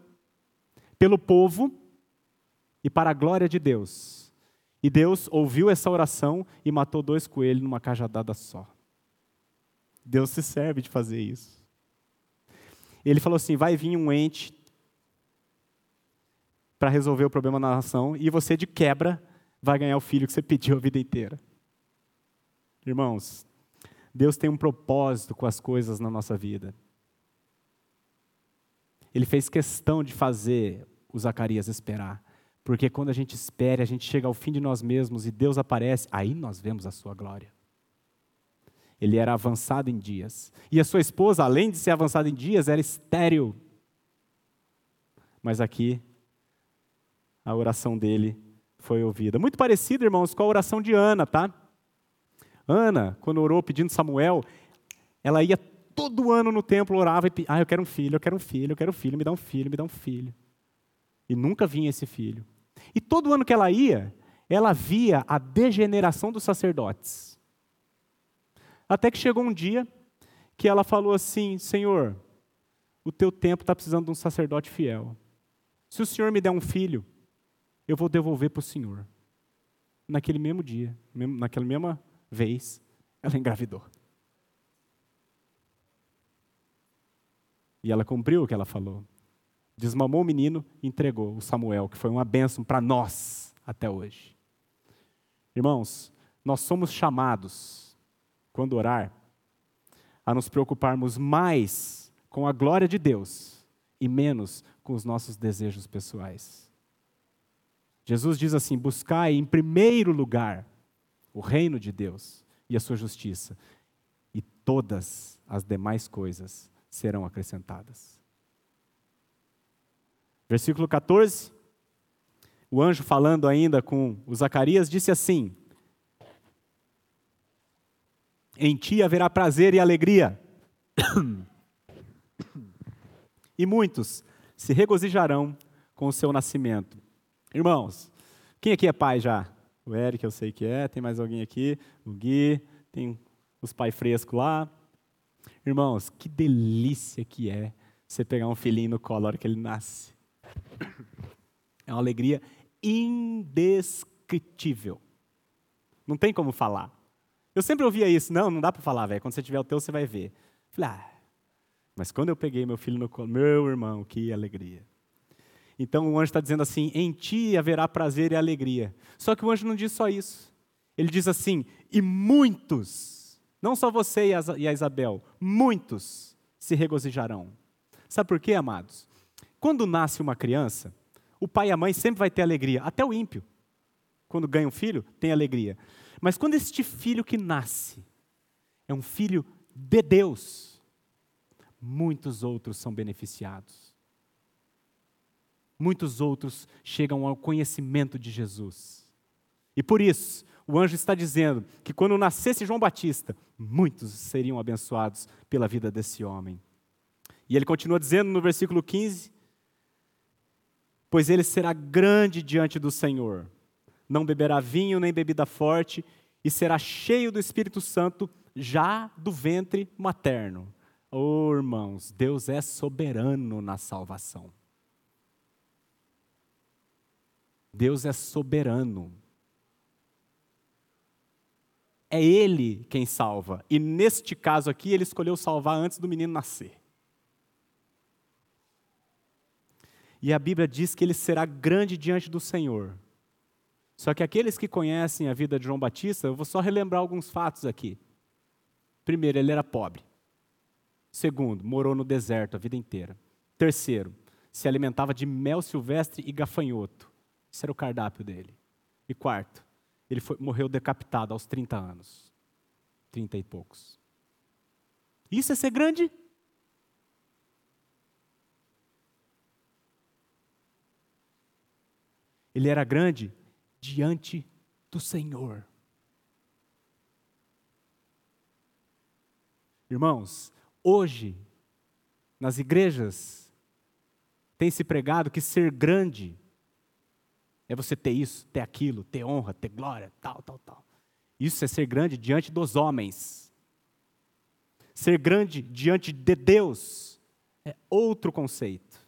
Speaker 1: pelo povo e para a glória de Deus. E Deus ouviu essa oração e matou dois coelhos numa cajadada só. Deus se serve de fazer isso. Ele falou assim: vai vir um ente para resolver o problema na nação e você, de quebra, vai ganhar o filho que você pediu a vida inteira. Irmãos, Deus tem um propósito com as coisas na nossa vida. Ele fez questão de fazer o Zacarias esperar. Porque quando a gente espera, a gente chega ao fim de nós mesmos e Deus aparece, aí nós vemos a sua glória. Ele era avançado em dias. E a sua esposa, além de ser avançada em dias, era estéril. Mas aqui, a oração dele foi ouvida. Muito parecido, irmãos, com a oração de Ana, tá? Ana, quando orou pedindo Samuel, ela ia todo ano no templo, orava e ah, eu quero um filho, eu quero um filho, eu quero um filho, me dá um filho, me dá um filho. E nunca vinha esse filho. E todo ano que ela ia, ela via a degeneração dos sacerdotes. Até que chegou um dia que ela falou assim: Senhor, o teu tempo está precisando de um sacerdote fiel. Se o Senhor me der um filho, eu vou devolver para o Senhor. Naquele mesmo dia, naquela mesma vez, ela engravidou. E ela cumpriu o que ela falou. Desmamou o menino e entregou o Samuel, que foi uma bênção para nós até hoje. Irmãos, nós somos chamados, quando orar, a nos preocuparmos mais com a glória de Deus e menos com os nossos desejos pessoais. Jesus diz assim: buscai em primeiro lugar o reino de Deus e a sua justiça, e todas as demais coisas serão acrescentadas. Versículo 14. O anjo falando ainda com o Zacarias disse assim: Em ti haverá prazer e alegria, [COUGHS] e muitos se regozijarão com o seu nascimento. Irmãos, quem aqui é pai já? O Eric, eu sei que é, tem mais alguém aqui? O Gui, tem os pais frescos lá. Irmãos, que delícia que é você pegar um filhinho no colo na hora que ele nasce. É uma alegria indescritível. Não tem como falar. Eu sempre ouvia isso, não, não dá para falar, velho. Quando você tiver o teu, você vai ver. Falei, ah, mas quando eu peguei meu filho no colo, meu irmão, que alegria. Então o anjo está dizendo assim: em ti haverá prazer e alegria. Só que o anjo não diz só isso. Ele diz assim: e muitos, não só você e a Isabel, muitos se regozijarão. Sabe por quê, amados? Quando nasce uma criança, o pai e a mãe sempre vai ter alegria, até o ímpio. Quando ganha um filho, tem alegria. Mas quando este filho que nasce é um filho de Deus, muitos outros são beneficiados. Muitos outros chegam ao conhecimento de Jesus. E por isso, o anjo está dizendo que quando nascesse João Batista, muitos seriam abençoados pela vida desse homem. E ele continua dizendo no versículo 15: pois ele será grande diante do Senhor. Não beberá vinho nem bebida forte, e será cheio do Espírito Santo já do ventre materno. Oh, irmãos, Deus é soberano na salvação. Deus é soberano. É Ele quem salva. E neste caso aqui, Ele escolheu salvar antes do menino nascer. E a Bíblia diz que ele será grande diante do Senhor. Só que aqueles que conhecem a vida de João Batista, eu vou só relembrar alguns fatos aqui. Primeiro, ele era pobre. Segundo, morou no deserto a vida inteira. Terceiro, se alimentava de mel silvestre e gafanhoto. Esse era o cardápio dele. E quarto, ele foi, morreu decapitado aos 30 anos. 30 e poucos. Isso é ser grande? Ele era grande diante do Senhor. Irmãos, hoje, nas igrejas, tem se pregado que ser grande é você ter isso, ter aquilo, ter honra, ter glória, tal, tal, tal. Isso é ser grande diante dos homens. Ser grande diante de Deus é outro conceito.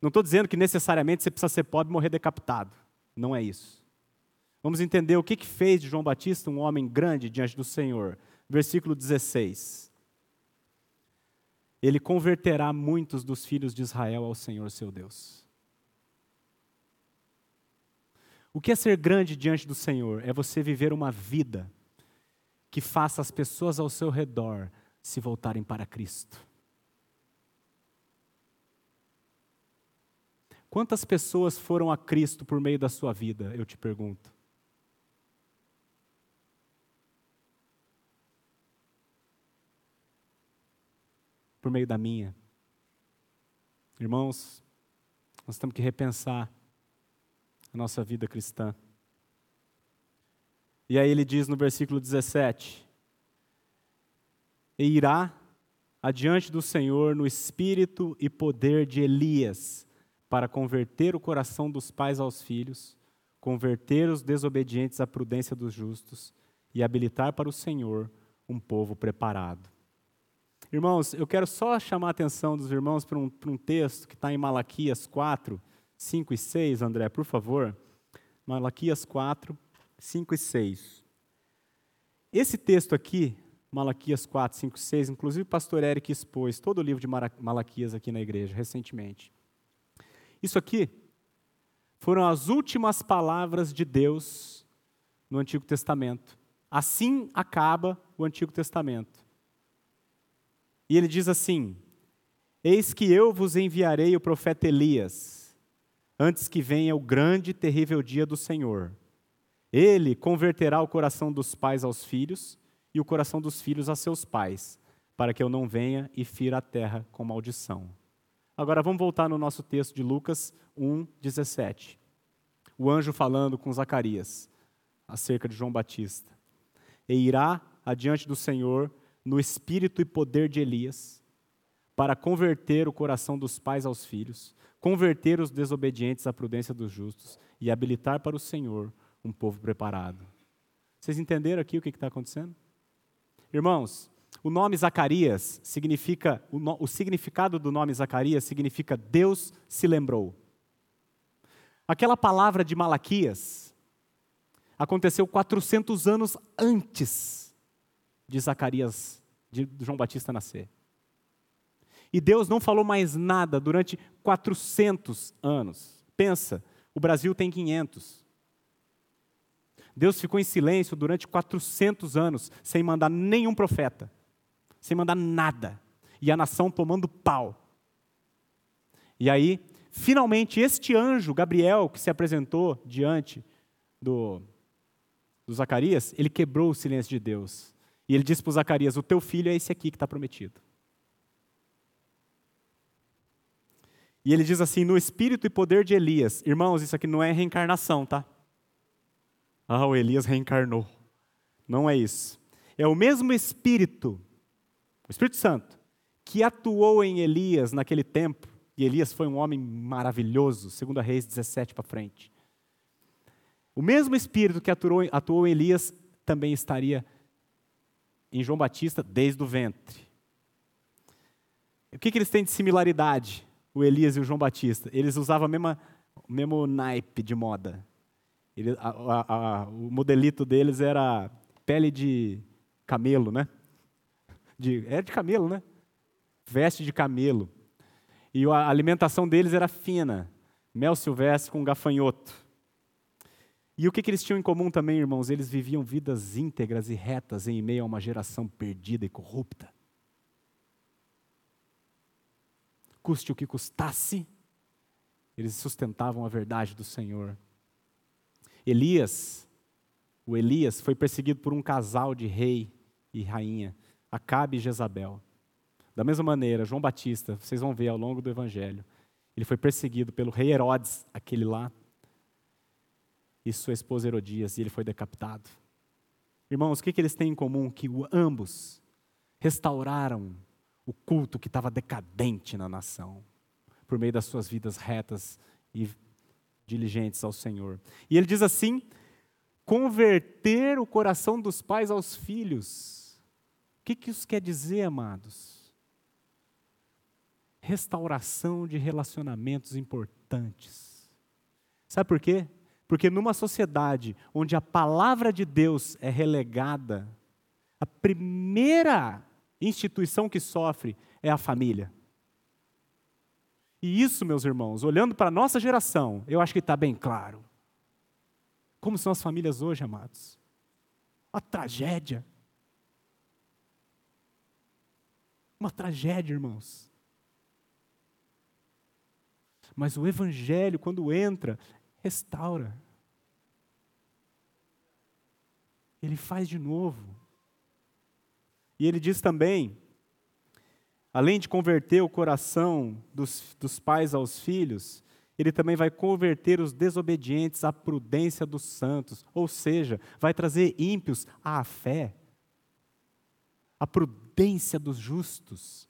Speaker 1: Não estou dizendo que necessariamente você precisa ser pobre e morrer decapitado. Não é isso. Vamos entender o que, que fez de João Batista um homem grande diante do Senhor. Versículo 16. Ele converterá muitos dos filhos de Israel ao Senhor seu Deus. O que é ser grande diante do Senhor? É você viver uma vida que faça as pessoas ao seu redor se voltarem para Cristo. Quantas pessoas foram a Cristo por meio da sua vida, eu te pergunto? Por meio da minha. Irmãos, nós temos que repensar a nossa vida cristã. E aí ele diz no versículo 17: E irá adiante do Senhor no espírito e poder de Elias, para converter o coração dos pais aos filhos, converter os desobedientes à prudência dos justos e habilitar para o Senhor um povo preparado. Irmãos, eu quero só chamar a atenção dos irmãos para um, para um texto que está em Malaquias 4, 5 e 6, André, por favor. Malaquias 4, 5 e 6. Esse texto aqui, Malaquias 4, 5 e 6, inclusive o pastor Eric expôs todo o livro de Malaquias aqui na igreja, recentemente. Isso aqui foram as últimas palavras de Deus no Antigo Testamento. Assim acaba o Antigo Testamento. E ele diz assim: Eis que eu vos enviarei o profeta Elias, antes que venha o grande e terrível dia do Senhor. Ele converterá o coração dos pais aos filhos e o coração dos filhos a seus pais, para que eu não venha e fira a terra com maldição. Agora vamos voltar no nosso texto de Lucas 1, 17. O anjo falando com Zacarias acerca de João Batista. E irá adiante do Senhor no espírito e poder de Elias, para converter o coração dos pais aos filhos, converter os desobedientes à prudência dos justos e habilitar para o Senhor um povo preparado. Vocês entenderam aqui o que está acontecendo? Irmãos, o nome Zacarias significa, o, no, o significado do nome Zacarias significa Deus se lembrou. Aquela palavra de Malaquias aconteceu 400 anos antes de Zacarias, de João Batista nascer. E Deus não falou mais nada durante 400 anos. Pensa, o Brasil tem 500. Deus ficou em silêncio durante 400 anos, sem mandar nenhum profeta sem mandar nada. E a nação tomando pau. E aí, finalmente, este anjo, Gabriel, que se apresentou diante do, do Zacarias, ele quebrou o silêncio de Deus. E ele disse para o Zacarias: O teu filho é esse aqui que está prometido. E ele diz assim: no espírito e poder de Elias. Irmãos, isso aqui não é reencarnação, tá? Ah, o Elias reencarnou. Não é isso. É o mesmo espírito o Espírito Santo, que atuou em Elias naquele tempo, e Elias foi um homem maravilhoso, segundo a Reis 17 para frente. O mesmo Espírito que atuou, atuou em Elias também estaria em João Batista desde o ventre. O que, que eles têm de similaridade, o Elias e o João Batista? Eles usavam a mesma, o mesmo naipe de moda. Ele, a, a, a, o modelito deles era pele de camelo, né? de, era de camelo, né? Veste de camelo. E a alimentação deles era fina, mel silvestre com gafanhoto. E o que, que eles tinham em comum também, irmãos? Eles viviam vidas íntegras e retas em meio a uma geração perdida e corrupta. Custe o que custasse, eles sustentavam a verdade do Senhor. Elias, o Elias, foi perseguido por um casal de rei e rainha. Acabe e Jezabel. Da mesma maneira, João Batista, vocês vão ver ao longo do Evangelho, ele foi perseguido pelo rei Herodes, aquele lá, e sua esposa Herodias, e ele foi decapitado. Irmãos, o que, que eles têm em comum? Que ambos restauraram o culto que estava decadente na nação, por meio das suas vidas retas e diligentes ao Senhor. E ele diz assim: converter o coração dos pais aos filhos o que, que isso quer dizer, amados? Restauração de relacionamentos importantes. Sabe por quê? Porque numa sociedade onde a palavra de Deus é relegada, a primeira instituição que sofre é a família. E isso, meus irmãos, olhando para a nossa geração, eu acho que está bem claro. Como são as famílias hoje, amados? Uma tragédia. Uma tragédia, irmãos. Mas o Evangelho, quando entra, restaura. Ele faz de novo. E ele diz também, além de converter o coração dos, dos pais aos filhos, ele também vai converter os desobedientes à prudência dos santos, ou seja, vai trazer ímpios à fé. A prudência dos justos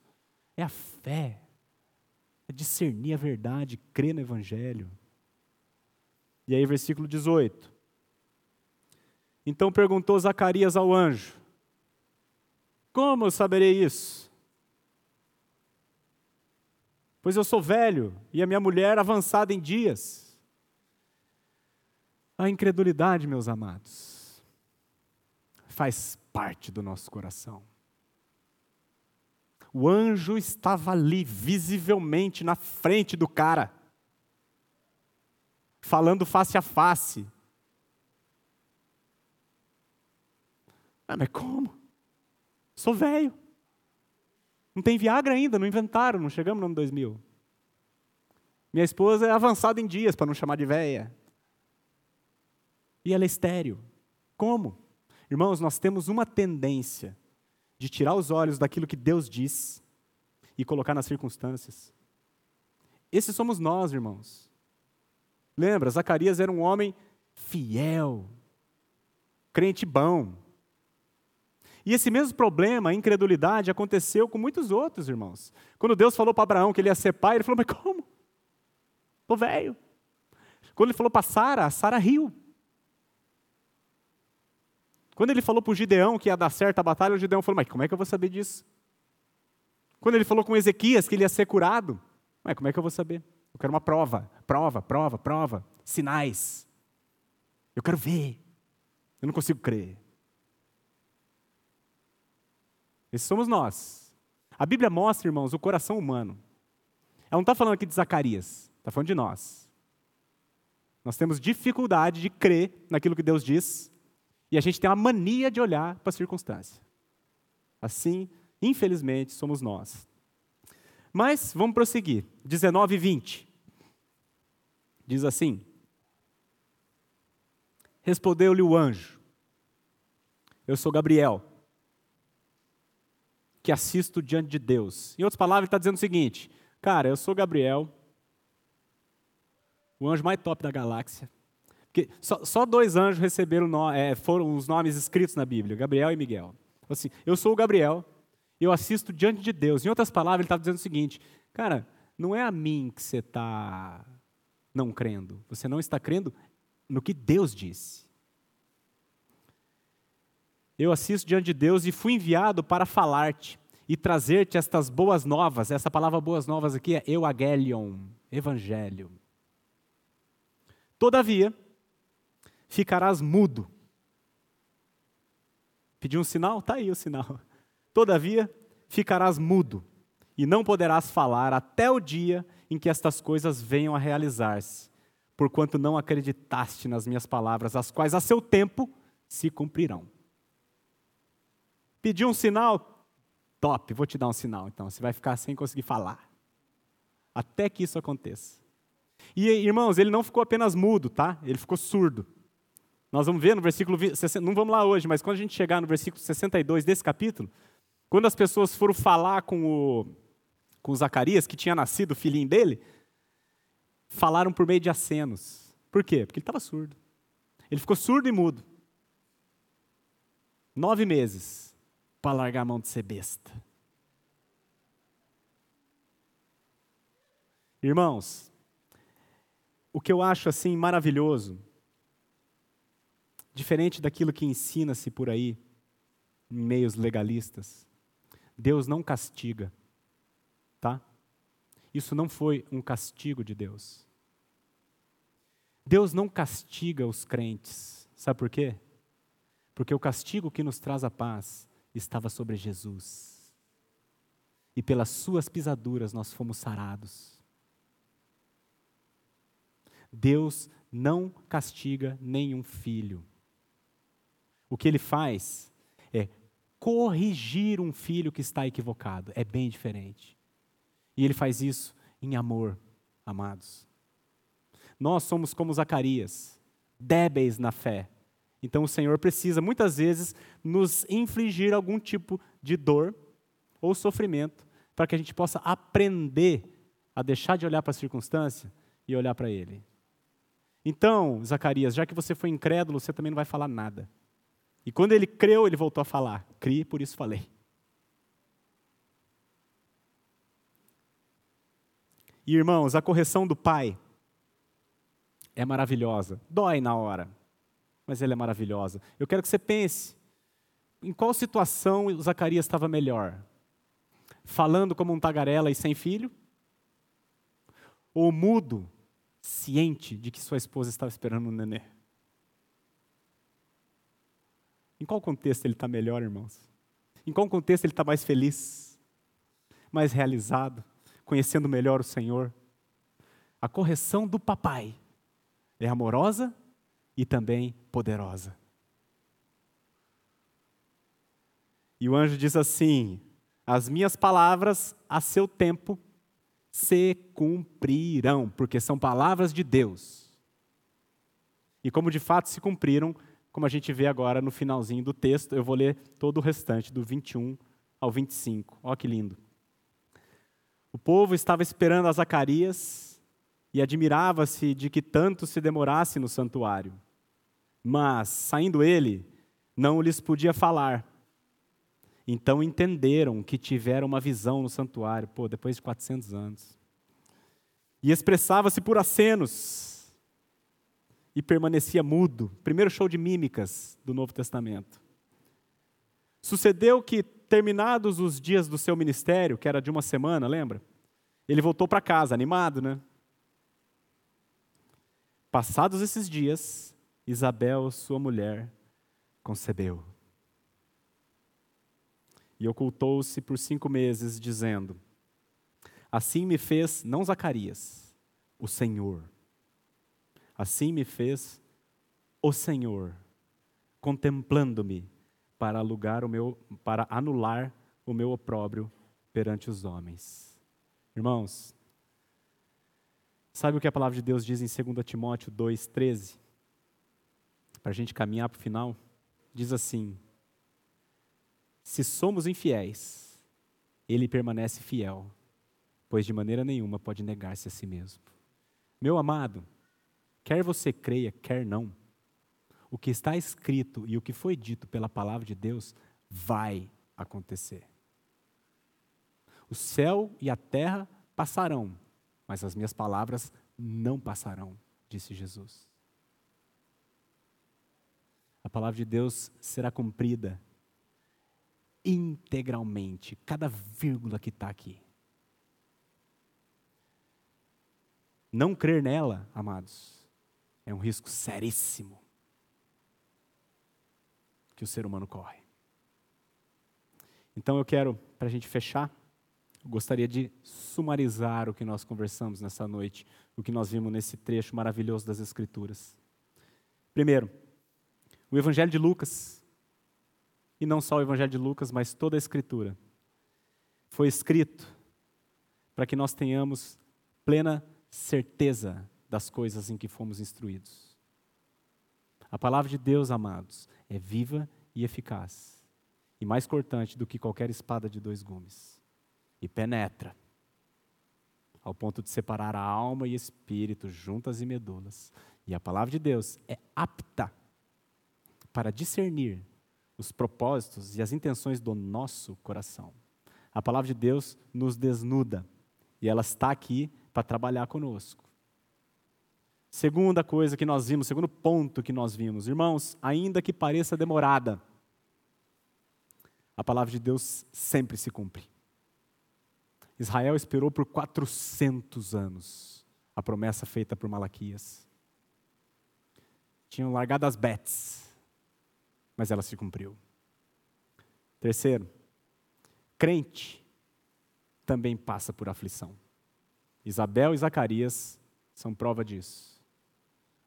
Speaker 1: é a fé, é discernir a verdade, crer no Evangelho. E aí, versículo 18. Então perguntou Zacarias ao anjo: Como eu saberei isso? Pois eu sou velho e a minha mulher avançada em dias. A incredulidade, meus amados, faz parte do nosso coração. O anjo estava ali, visivelmente na frente do cara, falando face a face. Ah, mas como? Sou velho. Não tem Viagra ainda, não inventaram, não chegamos no ano 2000. Minha esposa é avançada em dias, para não chamar de velha. E ela é estéreo. Como? Irmãos, nós temos uma tendência de tirar os olhos daquilo que Deus diz e colocar nas circunstâncias. Esses somos nós, irmãos. Lembra, Zacarias era um homem fiel, crente bom, e esse mesmo problema, incredulidade, aconteceu com muitos outros irmãos. Quando Deus falou para Abraão que ele ia ser pai, ele falou: Mas como? Estou velho. Quando ele falou para Sara, Sara riu. Quando ele falou para o Gideão que ia dar certo a batalha, o Gideão falou: Mas como é que eu vou saber disso? Quando ele falou com Ezequias que ele ia ser curado, mas como é que eu vou saber? Eu quero uma prova, prova, prova, prova, sinais. Eu quero ver. Eu não consigo crer. Esses somos nós. A Bíblia mostra, irmãos, o coração humano. Ela não está falando aqui de Zacarias, está falando de nós. Nós temos dificuldade de crer naquilo que Deus diz, e a gente tem uma mania de olhar para a circunstância. Assim, infelizmente, somos nós. Mas vamos prosseguir. 19 e 20. Diz assim: Respondeu-lhe o anjo: Eu sou Gabriel que assisto diante de Deus. Em outras palavras, ele está dizendo o seguinte: cara, eu sou Gabriel, o anjo mais top da galáxia. Porque só, só dois anjos receberam no, é, foram os nomes escritos na Bíblia, Gabriel e Miguel. Assim, eu sou o Gabriel, eu assisto diante de Deus. Em outras palavras, ele está dizendo o seguinte: cara, não é a mim que você está não crendo, você não está crendo no que Deus disse. Eu assisto diante de Deus e fui enviado para falar-te e trazer-te estas boas novas. Essa palavra boas novas aqui é euagelion, evangelho. Todavia, ficarás mudo. Pediu um sinal? Está aí o sinal. Todavia, ficarás mudo e não poderás falar até o dia em que estas coisas venham a realizar-se, porquanto não acreditaste nas minhas palavras, as quais a seu tempo se cumprirão. Pediu um sinal? Top, vou te dar um sinal então. Você vai ficar sem conseguir falar. Até que isso aconteça. E irmãos, ele não ficou apenas mudo, tá? Ele ficou surdo. Nós vamos ver no versículo, não vamos lá hoje, mas quando a gente chegar no versículo 62 desse capítulo, quando as pessoas foram falar com o, com o Zacarias, que tinha nascido o filhinho dele, falaram por meio de acenos. Por quê? Porque ele estava surdo. Ele ficou surdo e mudo. Nove meses para largar a mão de ser besta. Irmãos, o que eu acho assim maravilhoso, diferente daquilo que ensina-se por aí, em meios legalistas, Deus não castiga, tá? Isso não foi um castigo de Deus. Deus não castiga os crentes, sabe por quê? Porque o castigo que nos traz a paz estava sobre Jesus. E pelas suas pisaduras nós fomos sarados. Deus não castiga nenhum filho. O que ele faz é corrigir um filho que está equivocado. É bem diferente. E ele faz isso em amor, amados. Nós somos como Zacarias, débeis na fé. Então o Senhor precisa muitas vezes nos infligir algum tipo de dor ou sofrimento para que a gente possa aprender a deixar de olhar para a circunstância e olhar para Ele. Então, Zacarias, já que você foi incrédulo, você também não vai falar nada. E quando ele creu, ele voltou a falar: Crie, por isso falei. E irmãos, a correção do pai é maravilhosa. Dói na hora, mas ela é maravilhosa. Eu quero que você pense: em qual situação Zacarias estava melhor? Falando como um tagarela e sem filho? Ou mudo, ciente de que sua esposa estava esperando um nenê? Em qual contexto ele está melhor, irmãos? Em qual contexto ele está mais feliz, mais realizado, conhecendo melhor o Senhor? A correção do papai é amorosa e também poderosa. E o anjo diz assim: As minhas palavras a seu tempo se cumprirão, porque são palavras de Deus. E como de fato se cumpriram, como a gente vê agora no finalzinho do texto, eu vou ler todo o restante, do 21 ao 25. Olha que lindo. O povo estava esperando a Zacarias e admirava-se de que tanto se demorasse no santuário. Mas, saindo ele, não lhes podia falar. Então entenderam que tiveram uma visão no santuário, pô, depois de 400 anos. E expressava-se por acenos e permanecia mudo. Primeiro show de mímicas do Novo Testamento. Sucedeu que, terminados os dias do seu ministério, que era de uma semana, lembra? Ele voltou para casa, animado, né? Passados esses dias, Isabel, sua mulher, concebeu. E ocultou-se por cinco meses, dizendo: Assim me fez, não Zacarias, o Senhor Assim me fez o Senhor, contemplando-me para alugar o meu, para anular o meu opróbrio perante os homens. Irmãos, sabe o que a palavra de Deus diz em 2 Timóteo 2,13? Para a gente caminhar para o final, diz assim: Se somos infiéis, ele permanece fiel, pois de maneira nenhuma pode negar-se a si mesmo. Meu amado, Quer você creia, quer não, o que está escrito e o que foi dito pela palavra de Deus vai acontecer. O céu e a terra passarão, mas as minhas palavras não passarão, disse Jesus. A palavra de Deus será cumprida integralmente, cada vírgula que está aqui. Não crer nela, amados, é um risco seríssimo que o ser humano corre. Então eu quero, para a gente fechar, gostaria de sumarizar o que nós conversamos nessa noite, o que nós vimos nesse trecho maravilhoso das Escrituras. Primeiro, o Evangelho de Lucas, e não só o Evangelho de Lucas, mas toda a Escritura, foi escrito para que nós tenhamos plena certeza das coisas em que fomos instruídos. A palavra de Deus, amados, é viva e eficaz, e mais cortante do que qualquer espada de dois gumes, e penetra, ao ponto de separar a alma e espírito, juntas e medulas. E a palavra de Deus é apta para discernir os propósitos e as intenções do nosso coração. A palavra de Deus nos desnuda e ela está aqui para trabalhar conosco. Segunda coisa que nós vimos, segundo ponto que nós vimos, irmãos, ainda que pareça demorada, a palavra de Deus sempre se cumpre. Israel esperou por 400 anos a promessa feita por Malaquias. Tinham largado as bets, mas ela se cumpriu. Terceiro, crente também passa por aflição. Isabel e Zacarias são prova disso.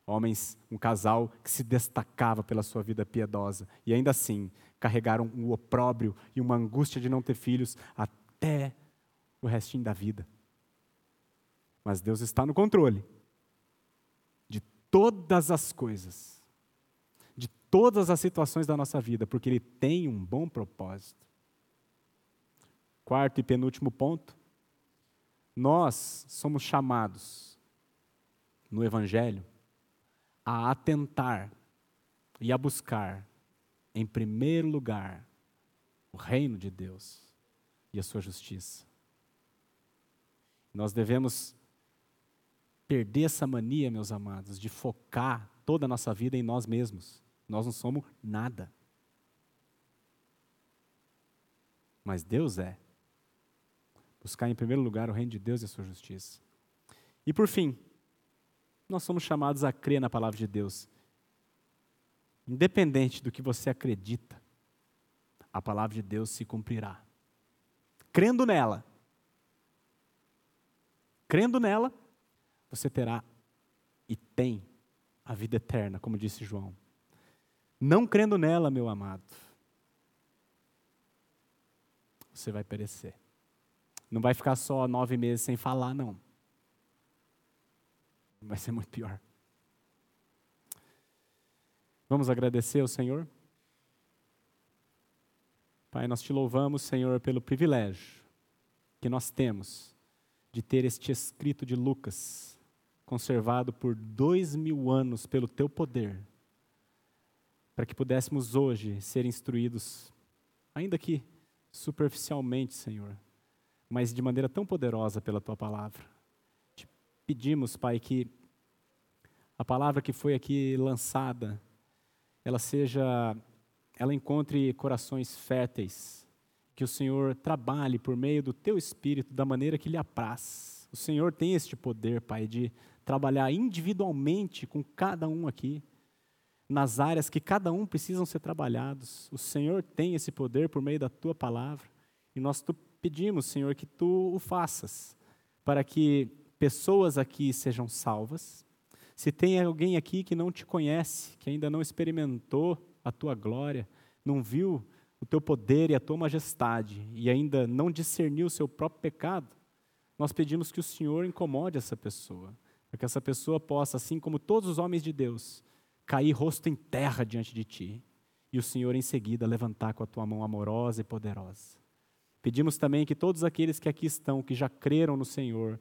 Speaker 1: Homens, um casal que se destacava pela sua vida piedosa e ainda assim carregaram o um opróbrio e uma angústia de não ter filhos até o restinho da vida. Mas Deus está no controle de todas as coisas, de todas as situações da nossa vida, porque Ele tem um bom propósito. Quarto e penúltimo ponto, nós somos chamados no Evangelho a atentar e a buscar, em primeiro lugar, o reino de Deus e a sua justiça. Nós devemos perder essa mania, meus amados, de focar toda a nossa vida em nós mesmos. Nós não somos nada. Mas Deus é buscar em primeiro lugar o reino de Deus e a sua justiça. E por fim, nós somos chamados a crer na palavra de Deus. Independente do que você acredita, a palavra de Deus se cumprirá. Crendo nela, crendo nela, você terá e tem a vida eterna, como disse João. Não crendo nela, meu amado, você vai perecer. Não vai ficar só nove meses sem falar, não. Vai ser muito pior. Vamos agradecer ao Senhor? Pai, nós te louvamos, Senhor, pelo privilégio que nós temos de ter este escrito de Lucas, conservado por dois mil anos pelo teu poder, para que pudéssemos hoje ser instruídos, ainda que superficialmente, Senhor, mas de maneira tão poderosa pela tua palavra. Te pedimos, Pai, que a palavra que foi aqui lançada, ela seja, ela encontre corações férteis, que o Senhor trabalhe por meio do teu espírito da maneira que lhe apraz. O Senhor tem este poder, Pai, de trabalhar individualmente com cada um aqui, nas áreas que cada um precisam ser trabalhados. O Senhor tem esse poder por meio da tua palavra, e nós pedimos, Senhor, que tu o faças, para que pessoas aqui sejam salvas. Se tem alguém aqui que não te conhece, que ainda não experimentou a tua glória, não viu o teu poder e a tua majestade e ainda não discerniu o seu próprio pecado, nós pedimos que o Senhor incomode essa pessoa, para que essa pessoa possa, assim como todos os homens de Deus, cair rosto em terra diante de ti e o Senhor em seguida levantar com a tua mão amorosa e poderosa. Pedimos também que todos aqueles que aqui estão, que já creram no Senhor,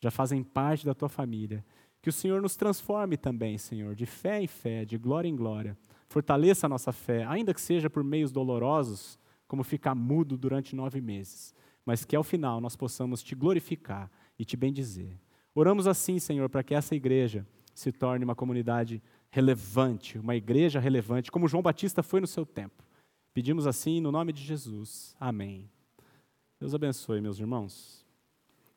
Speaker 1: já fazem parte da tua família, que o Senhor nos transforme também, Senhor, de fé em fé, de glória em glória. Fortaleça a nossa fé, ainda que seja por meios dolorosos, como ficar mudo durante nove meses, mas que ao final nós possamos te glorificar e te bendizer. Oramos assim, Senhor, para que essa igreja se torne uma comunidade relevante, uma igreja relevante, como João Batista foi no seu tempo. Pedimos assim no nome de Jesus. Amém. Deus abençoe, meus irmãos.